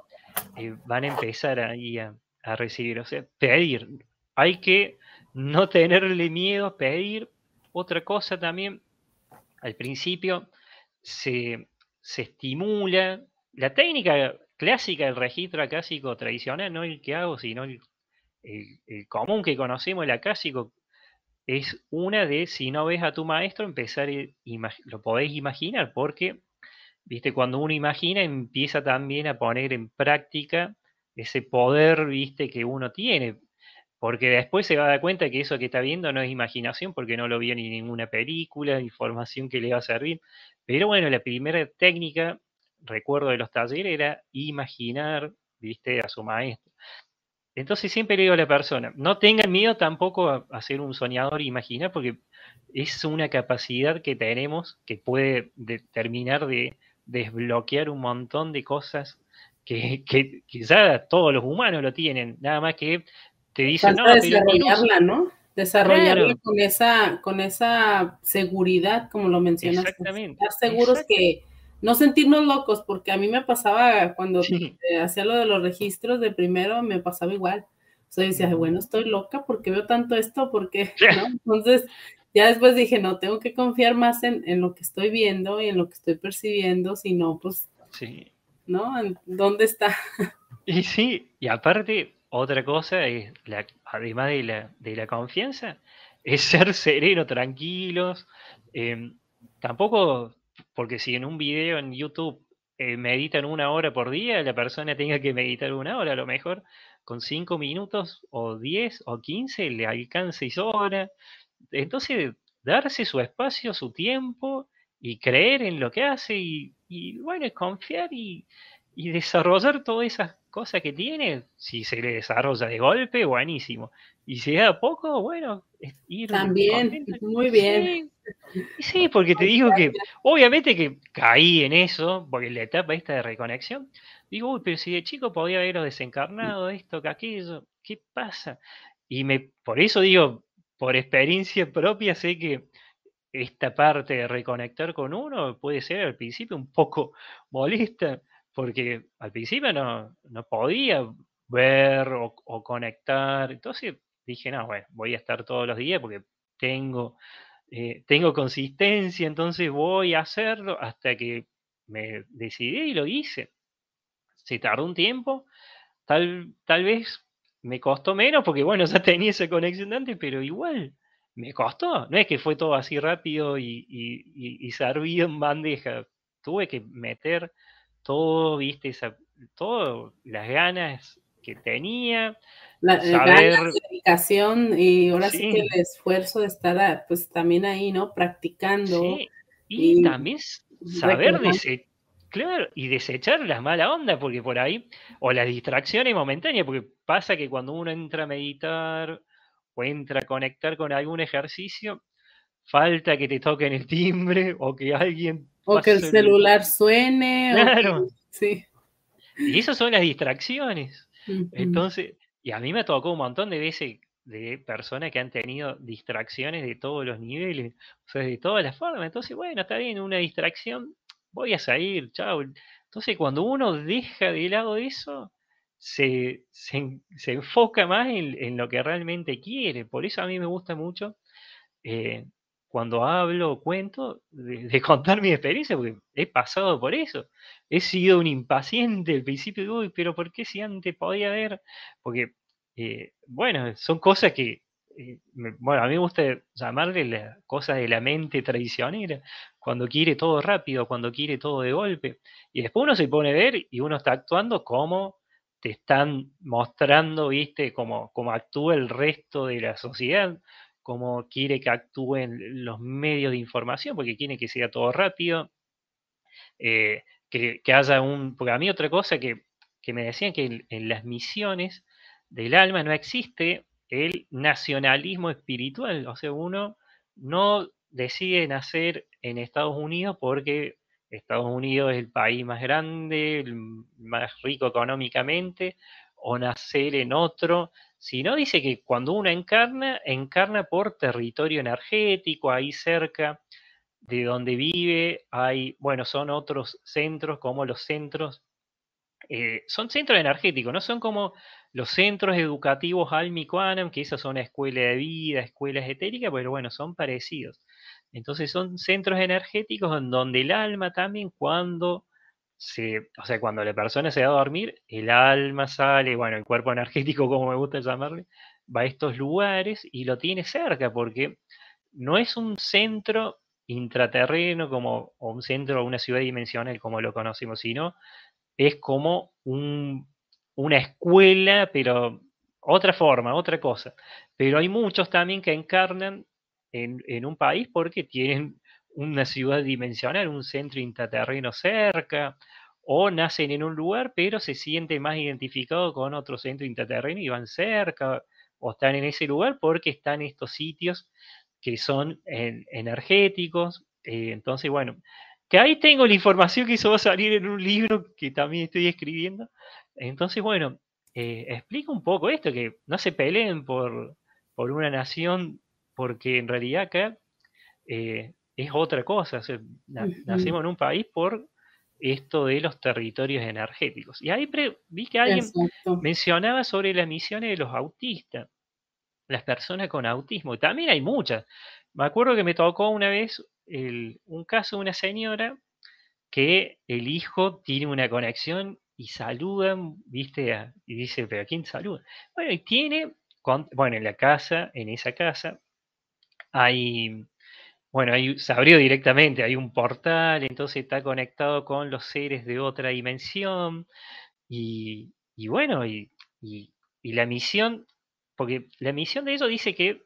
eh, van a empezar ahí a, a recibir, o sea, pedir. Hay que no tenerle miedo, pedir. Otra cosa también, al principio se, se estimula la técnica clásica del registro acásico tradicional, no el que hago, sino el, común que conocemos, el acásico, es una de, si no ves a tu maestro, empezar, lo podéis imaginar, porque, viste, cuando uno imagina, empieza también a poner en práctica ese poder, viste, que uno tiene, porque después se va a dar cuenta que eso que está viendo no es imaginación, porque no lo vio ni ninguna película, información que le va a servir. Pero bueno, la primera técnica recuerdo de los talleres era imaginar, viste, a su maestro. Entonces siempre le digo a la persona, no tengan miedo tampoco a, ser un soñador e imaginar, porque es una capacidad que tenemos que puede terminar de desbloquear un montón de cosas que, que quizás todos los humanos lo tienen, nada más que te dicen, no, desarrollarla, ¿no? Desarrollarla con esa, con esa seguridad, como lo mencionas. Exactamente. Estar seguros que no sentirnos locos, porque a mí me pasaba cuando hacía lo de los registros de primero, me pasaba igual. O sea, decía, bueno, estoy loca porque veo tanto esto, porque, ¿no? Entonces, ya después dije, no, tengo que confiar más en, lo que estoy viendo y en lo que estoy percibiendo, si no, pues, sí. ¿no? ¿Dónde está? Y sí, y aparte, otra cosa es, la, además de la, de la confianza, es ser sereno, tranquilos. Em, tampoco porque si en un video en YouTube eh, meditan una hora por día, la persona tenga que meditar una hora, a lo mejor con cinco minutos o diez o quince le alcanza y sobra. Entonces, darse su espacio, su tiempo y creer en lo que hace y, y bueno, confiar y, y desarrollar todas esas cosas que tiene, si se le desarrolla de golpe, buenísimo. Y si da poco, bueno, ir También, muy bien. Sí, porque te digo que, obviamente que caí en eso, porque en la etapa esta de reconexión, digo, uy, pero si de chico podía haberlo desencarnado, esto, que aquello, ¿qué pasa? Y me, por eso digo, por experiencia propia, sé que esta parte de reconectar con uno puede ser al principio un poco molesta, porque al principio no, no podía ver o, conectar. Entonces dije, no, bueno, voy a estar todos los días porque tengo, eh, tengo consistencia, entonces voy a hacerlo hasta que me decidí y lo hice. Se tardó un tiempo, tal, tal vez me costó menos porque, bueno, ya tenía esa conexión antes, pero igual me costó. No es que fue todo así rápido y, y, y servido en bandeja. Tuve que meter todo, viste, esa, todo, las ganas que tenía. La, saber... dedicación y ahora sí. que el esfuerzo de estar pues también ahí, ¿no? Practicando. Sí. Y, también saber desechar, claro, y desechar las malas ondas, porque por ahí, o las distracciones momentáneas, porque pasa que cuando uno entra a meditar o entra a conectar con algún ejercicio, falta que te toquen el timbre o que alguien o que el celular suene. Claro. sí. Y esas son las distracciones. Entonces, y a mí me tocó un montón de veces de personas que han tenido distracciones de todos los niveles, o sea, de todas las formas. Entonces, bueno, está bien, una distracción, voy a salir, chao. Entonces, cuando uno deja de lado eso, se, se, enfoca más en, en, lo que realmente quiere. Por eso a mí me gusta mucho eh, cuando hablo cuento, de, contar mi experiencia, porque he pasado por eso. He sido un impaciente al principio, uy, pero ¿por qué si antes podía ver? Porque, eh, bueno, son cosas que, eh, bueno, a mí me gusta llamarle las cosas de la mente traicionera, cuando quiere todo rápido, cuando quiere todo de golpe. Y después uno se pone a ver y uno está actuando como te están mostrando, viste, cómo, actúa el resto de la sociedad, cómo quiere que actúen los medios de información, porque quiere que sea todo rápido, eh, que, haya un... Porque a mí otra cosa que, me decían que en, las misiones del alma no existe el nacionalismo espiritual, o sea, uno no decide nacer en Estados Unidos porque Estados Unidos es el país más grande, el más rico económicamente, o nacer en otro, sino dice que cuando uno encarna, encarna por territorio energético, ahí cerca de donde vive, hay, bueno, son otros centros como los centros, eh, son centros energéticos, no son como los centros educativos Almiquanam, que esas son escuelas de vida, escuelas etéricas, pero bueno, son parecidos. Entonces son centros energéticos en donde el alma también cuando o sea, cuando la persona se va a dormir, el alma sale, bueno, el cuerpo energético, como me gusta llamarle, va a estos lugares y lo tiene cerca, porque no es un centro intraterreno como o un centro o una ciudad dimensional como lo conocemos, sino es como una escuela, pero otra forma, otra cosa. Pero hay muchos también que encarnan en, un país porque tienen una ciudad dimensional, un centro intraterreno cerca, o nacen en un lugar, pero se sienten más identificados con otro centro intraterreno y van cerca, o están en ese lugar porque están estos sitios que son energéticos. Eh, entonces, bueno, que ahí tengo la información que hizo salir en un libro que también estoy escribiendo. Entonces, bueno, eh, explica un poco esto, que no se peleen por, por una nación porque en realidad acá eh, es otra cosa. Nacimos en un país por esto de los territorios energéticos. Y ahí vi que alguien mencionaba sobre las misiones de los autistas, las personas con autismo. También hay muchas. Me acuerdo que me tocó una vez un caso de una señora que el hijo tiene una conexión y saludan, ¿viste? y dice, ¿pero a quién saluda? Bueno, y tiene, bueno, en la casa, en esa casa, hay, bueno, ahí se abrió directamente, hay un portal, entonces está conectado con los seres de otra dimensión. Y, bueno, y, la misión, porque la misión de ellos dice que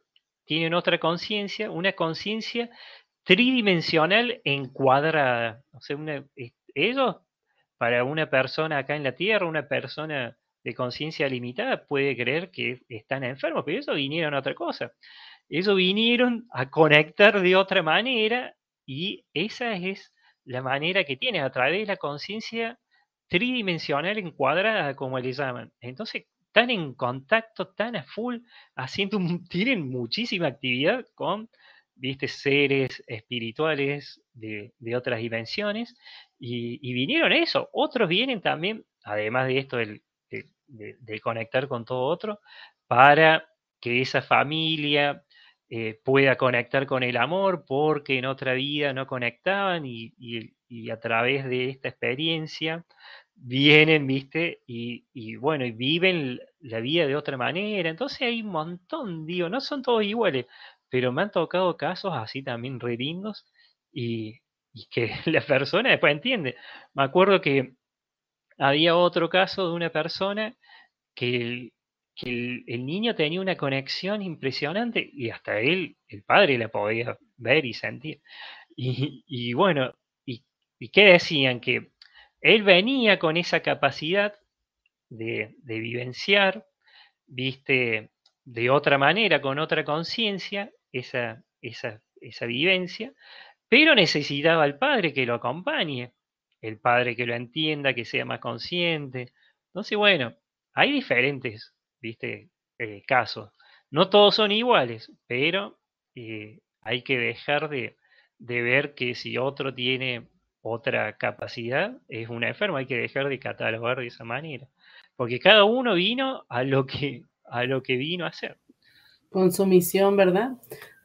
tienen otra conciencia, una conciencia tridimensional encuadrada. O sea, ellos, para una persona acá en la Tierra, una persona de conciencia limitada puede creer que están enfermos, pero ellos vinieron a otra cosa. Ellos vinieron a conectar de otra manera y esa es la manera que tienen, a través de la conciencia tridimensional encuadrada, como le llaman. Entonces, están en contacto, tan a full, haciendo, tienen muchísima actividad con, viste, seres espirituales de, otras dimensiones, y, vinieron eso. Otros vienen también, además de esto de, de conectar con todo otro, para que esa familia eh, pueda conectar con el amor porque en otra vida no conectaban y, a través de esta experiencia vienen, viste, y, bueno, y viven la vida de otra manera. Entonces hay un montón, digo, no son todos iguales, pero me han tocado casos así también re lindos y, que la persona después entiende. Me acuerdo que había otro caso de una persona que que el, niño tenía una conexión impresionante y hasta él, el padre, la podía ver y sentir. Y, bueno, y, qué decían? Que él venía con esa capacidad de, vivenciar, viste, de otra manera, con otra conciencia, esa, esa, esa vivencia, pero necesitaba al padre que lo acompañe, el padre que lo entienda, que sea más consciente. Entonces, bueno, hay diferentes ¿viste? Eh, casos. No todos son iguales, pero eh, hay que dejar de, ver que si otro tiene otra capacidad, es una enferma, hay que dejar de catalogar de esa manera. Porque cada uno vino a lo que, a lo que vino a hacer. Con su misión, ¿verdad?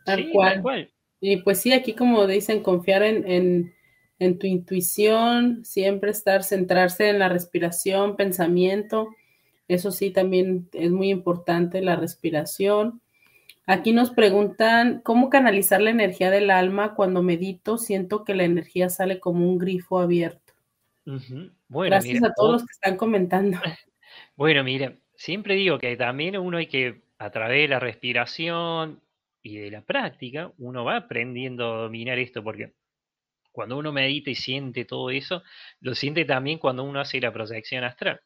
Tal, cual. Y pues sí, aquí como dicen, confiar en, en tu intuición, siempre estar, centrarse en la respiración, pensamiento, eso sí, también es muy importante la respiración. Aquí nos preguntan, ¿cómo canalizar la energía del alma cuando medito? Siento que la energía sale como un grifo abierto. Gracias a todos los que están comentando. Bueno, mira, siempre digo que también uno hay que, a través de la respiración y de la práctica, uno va aprendiendo a dominar esto, porque cuando uno medita y siente todo eso, lo siente también cuando uno hace la proyección astral.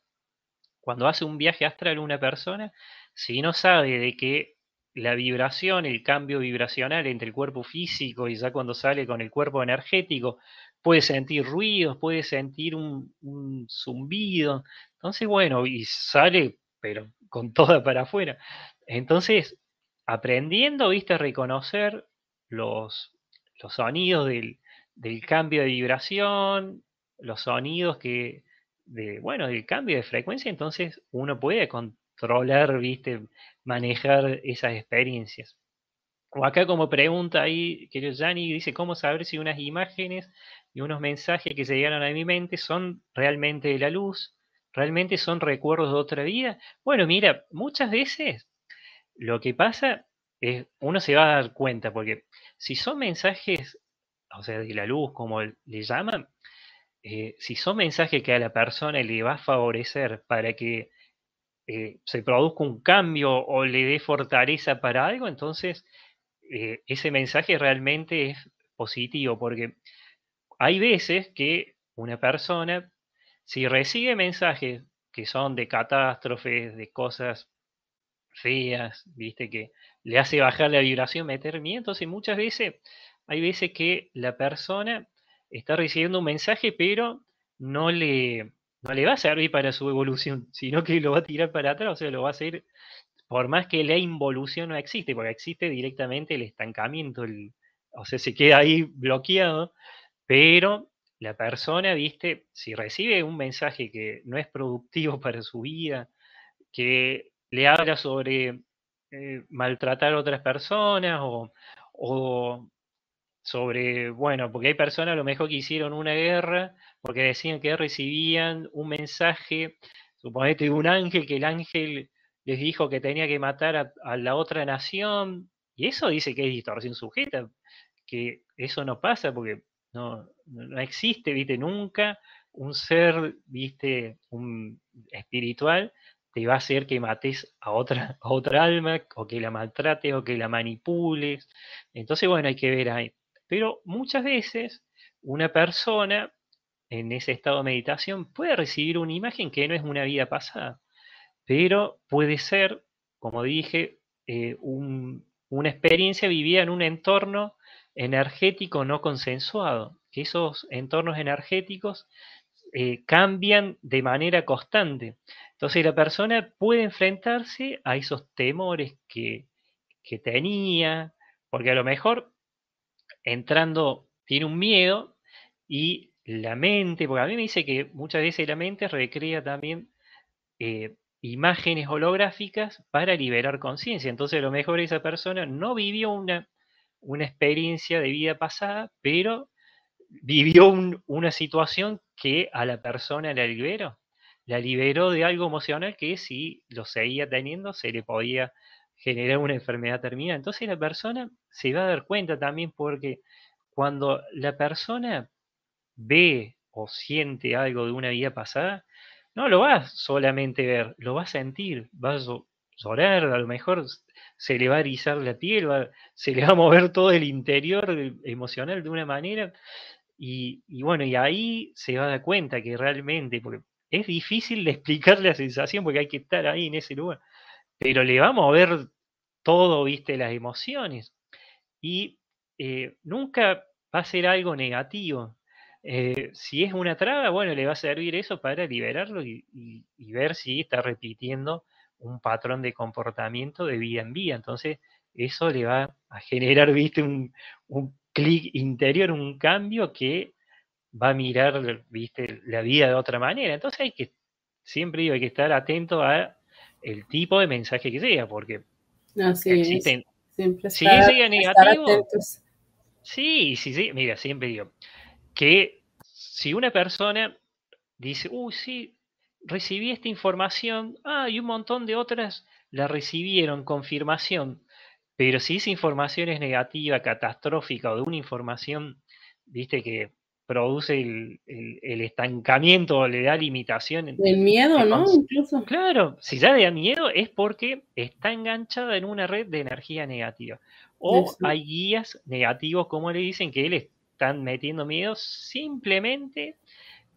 Cuando hace un viaje astral una persona, si no sabe de que la vibración, el cambio vibracional entre el cuerpo físico y ya cuando sale con el cuerpo energético, puede sentir ruidos, puede sentir un, zumbido. Entonces, bueno, y sale, pero con toda para afuera. Entonces, aprendiendo, viste, a reconocer los, los sonidos del, del cambio de vibración, los sonidos que, de, bueno, del cambio de frecuencia, entonces uno puede controlar, viste, manejar esas experiencias. O acá como pregunta ahí, querido Yanni, dice, ¿cómo saber si unas imágenes y unos mensajes que se llegaron a mi mente son realmente de la luz? ¿Realmente son recuerdos de otra vida? Bueno, mira, muchas veces lo que pasa es, uno se va a dar cuenta, porque si son mensajes, o sea, de la luz, como le llaman, eh, si son mensajes que a la persona le va a favorecer para que eh, se produzca un cambio o le dé fortaleza para algo, entonces eh, ese mensaje realmente es positivo, porque hay veces que una persona, si recibe mensajes que son de catástrofes, de cosas feas, viste, que le hace bajar la vibración, meter miedo, entonces muchas veces, hay veces que la persona está recibiendo un mensaje, pero no le, no le va a servir para su evolución, sino que lo va a tirar para atrás, o sea, lo va a hacer, por más que la involución no existe, porque existe directamente el estancamiento, o sea, se queda ahí bloqueado, pero la persona, viste, si recibe un mensaje que no es productivo para su vida, que le habla sobre eh, maltratar a otras personas o sobre, bueno, porque hay personas a lo mejor que hicieron una guerra porque decían que recibían un mensaje, suponete de un ángel, que el ángel les dijo que tenía que matar a, la otra nación, y eso dice que es distorsión sujeta, que eso no pasa porque no, no existe, viste, nunca un ser, viste, un espiritual te va a hacer que mates a otra, a otra alma, o que la maltrates, o que la manipules. Entonces, bueno, hay que ver ahí. Pero muchas veces una persona en ese estado de meditación puede recibir una imagen que no es una vida pasada, pero puede ser, como dije, eh, una experiencia vivida en un entorno energético no consensuado, que esos entornos energéticos eh, cambian de manera constante. Entonces la persona puede enfrentarse a esos temores que, que tenía, porque a lo mejor entrando, tiene un miedo y la mente, porque a mí me dice que muchas veces la mente recrea también eh, imágenes holográficas para liberar conciencia. Entonces a lo mejor esa persona no vivió una, una experiencia de vida pasada, pero vivió una situación que a la persona la liberó. La liberó de algo emocional que si lo seguía teniendo se le podía generar una enfermedad terminal. Entonces la persona se va a dar cuenta también porque cuando la persona ve o siente algo de una vida pasada, no lo va solamente ver, lo va a sentir, va a llorar, a lo mejor se le va a erizar la piel, se le va a mover todo el interior emocional de una manera. Y, y, bueno, y ahí se va a dar cuenta que realmente, porque es difícil de explicar la sensación porque hay que estar ahí en ese lugar, pero le va a mover todo, viste, las emociones. Y eh, nunca va a ser algo negativo. Eh, si es una traba, bueno, le va a servir eso para liberarlo y, ver si está repitiendo un patrón de comportamiento de vida en vida. Entonces, eso le va a generar, viste, un, un clic interior, un cambio que va a mirar, viste, la vida de otra manera. Entonces hay que, siempre digo, hay que estar atento a el tipo de mensaje que sea, porque Así existen. Siempre si llega negativo. Sí, sí, sí. Mira, siempre digo que si una persona dice, uy, sí, recibí esta información, ah, y un montón de otras la recibieron, confirmación. Pero si esa información es negativa, catastrófica o de una información, viste, que produce el, estancamiento, le da limitación. El miedo, ¿no? Incluso. Claro, si ya le da miedo es porque está enganchada en una red de energía negativa. O hay guías negativos, como le dicen, que le están metiendo miedo simplemente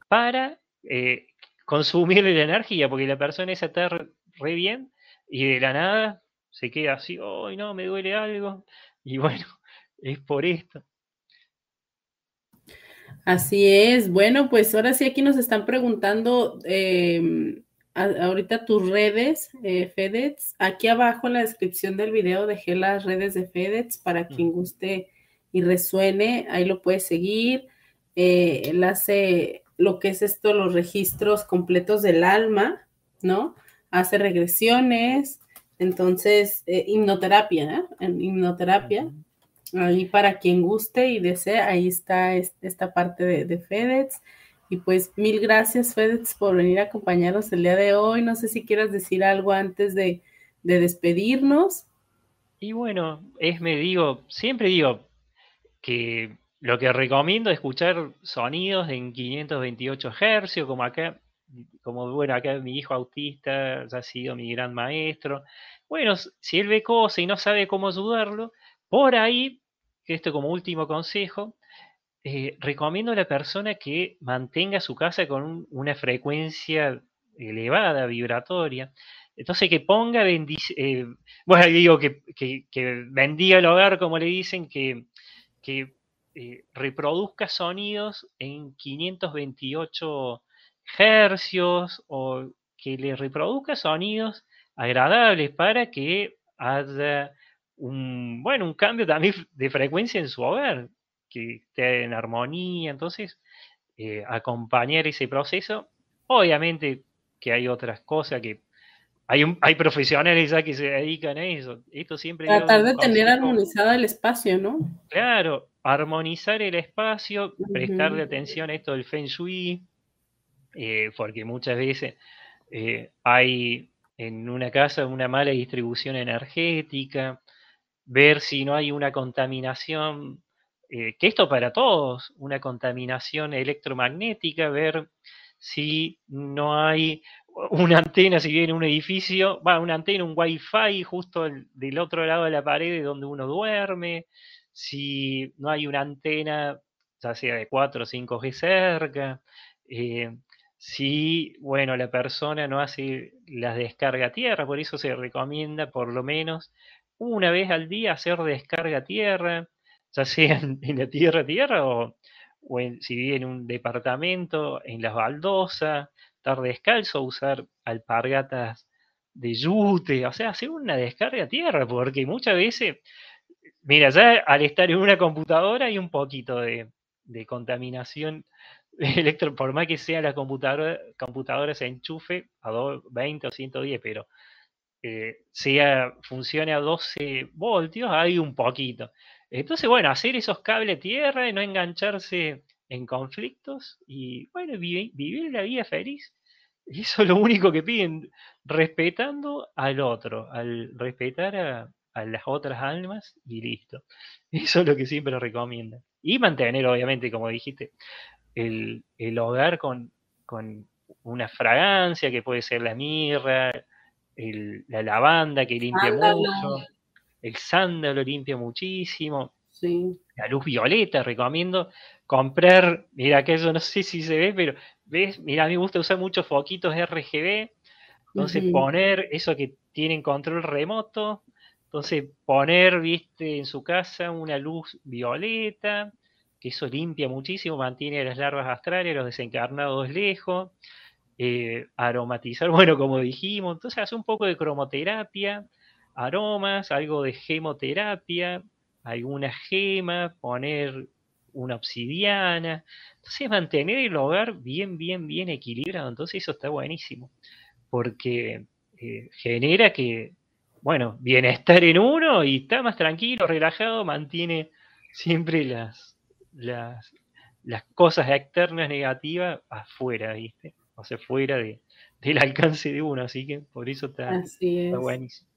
para eh, consumir la energía, porque la persona esa está re bien y de la nada se queda así, ¡ay no, me duele algo! Y bueno, es por esto. Así es. Bueno, pues ahora sí aquí nos están preguntando em, ahorita tus redes, eh, FedEx. Aquí abajo en la descripción del video dejé las redes de FedEx para quien guste y resuene. Ahí lo puedes seguir. Eh, él hace lo que es esto, los registros completos del alma, ¿no? Hace regresiones. Entonces, eh, hipnoterapia, ¿eh? En hipnoterapia. Ahí para quien guste y desee, ahí está esta parte de, FedEx. Y pues mil gracias FedEx por venir a acompañarnos el día de hoy. No sé si quieras decir algo antes de, despedirnos. Y bueno, es me digo, siempre digo que lo que recomiendo es escuchar sonidos en 528 Hz, como acá, como bueno, acá mi hijo autista ya ha sido mi gran maestro. Bueno, si él ve cosas y no sabe cómo ayudarlo, por ahí, esto como último consejo, eh, recomiendo a la persona que mantenga su casa con una frecuencia elevada, vibratoria. Entonces que ponga eh, bueno, digo que, bendiga el hogar, como le dicen, que, eh, reproduzca sonidos en 528 hercios o que le reproduzca sonidos agradables para que haya un, bueno, un cambio también de frecuencia en su hogar, que esté en armonía. Entonces, eh, acompañar ese proceso. Obviamente que hay otras cosas que hay, un, hay profesionales ya que se dedican a eso. Esto siempre. Tratar de tener armonizado el espacio, ¿no? Claro, armonizar el espacio, prestarle atención a esto del Feng Shui, eh, porque muchas veces eh, hay en una casa una mala distribución energética, ver si no hay una contaminación, eh, que esto para todos, una contaminación electromagnética, ver si no hay una antena, si viene un edificio, va, una antena, un wifi justo del otro lado de la pared donde uno duerme, si no hay una antena, ya sea de 4 o 5G cerca, eh, si, bueno, la persona no hace las descarga a tierra, por eso se recomienda por lo menos una vez al día hacer descarga tierra, ya sea en, la tierra tierra o, en, si vive en un departamento, en las baldosas, estar descalzo, usar alpargatas de yute, o sea, hacer una descarga tierra, porque muchas veces, mira, ya al estar en una computadora hay un poquito de, contaminación electro, por más que sea la computadora, computadora se enchufe a 20 o 110, pero eh, sea, funcione a 12 voltios, hay un poquito. Entonces, bueno, hacer esos cables tierra y no engancharse en conflictos y, bueno, vivir la vida feliz. Eso es lo único que piden, respetando al otro, al respetar a, las otras almas y listo. Eso es lo que siempre recomiendan. Y mantener, obviamente, como dijiste, el, hogar con, con una fragancia que puede ser la mirra, la lavanda que limpia mucho, el sándalo limpia muchísimo, la luz violeta, recomiendo comprar, mira que eso no sé si se ve, pero ves, mira, a mí me gusta usar muchos foquitos RGB, entonces poner eso que tienen control remoto, entonces poner, viste, en su casa una luz violeta, que eso limpia muchísimo, mantiene las larvas astrales, los desencarnados lejos. Eh, aromatizar, bueno, como dijimos, entonces hace un poco de cromoterapia, aromas, algo de gemoterapia, alguna gema, poner una obsidiana, entonces mantener el hogar bien, bien, bien equilibrado, entonces eso está buenísimo, porque eh, genera que, bueno, bienestar en uno y está más tranquilo, relajado, mantiene siempre las, las, las cosas externas negativas afuera, ¿viste? Sea, fuera de, del alcance de uno, así que por eso está, buenísimo.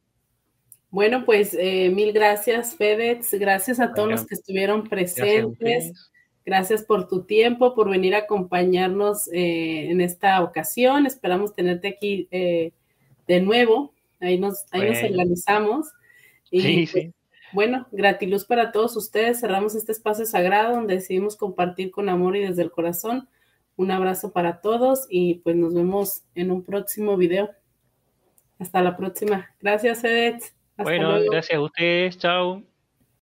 Bueno, pues eh, mil gracias, FedEx, gracias a todos los que estuvieron presentes. Gracias por tu tiempo, por venir a acompañarnos eh, en esta ocasión. Esperamos tenerte aquí eh, de nuevo. Ahí nos, ahí nos organizamos. Y, sí, sí. Pues, bueno, gratiluz para todos ustedes. Cerramos este espacio sagrado donde decidimos compartir con amor y desde el corazón. Un abrazo para todos y pues nos vemos en un próximo video. Hasta la próxima. Gracias, Edith. bueno, gracias a ustedes. Chao.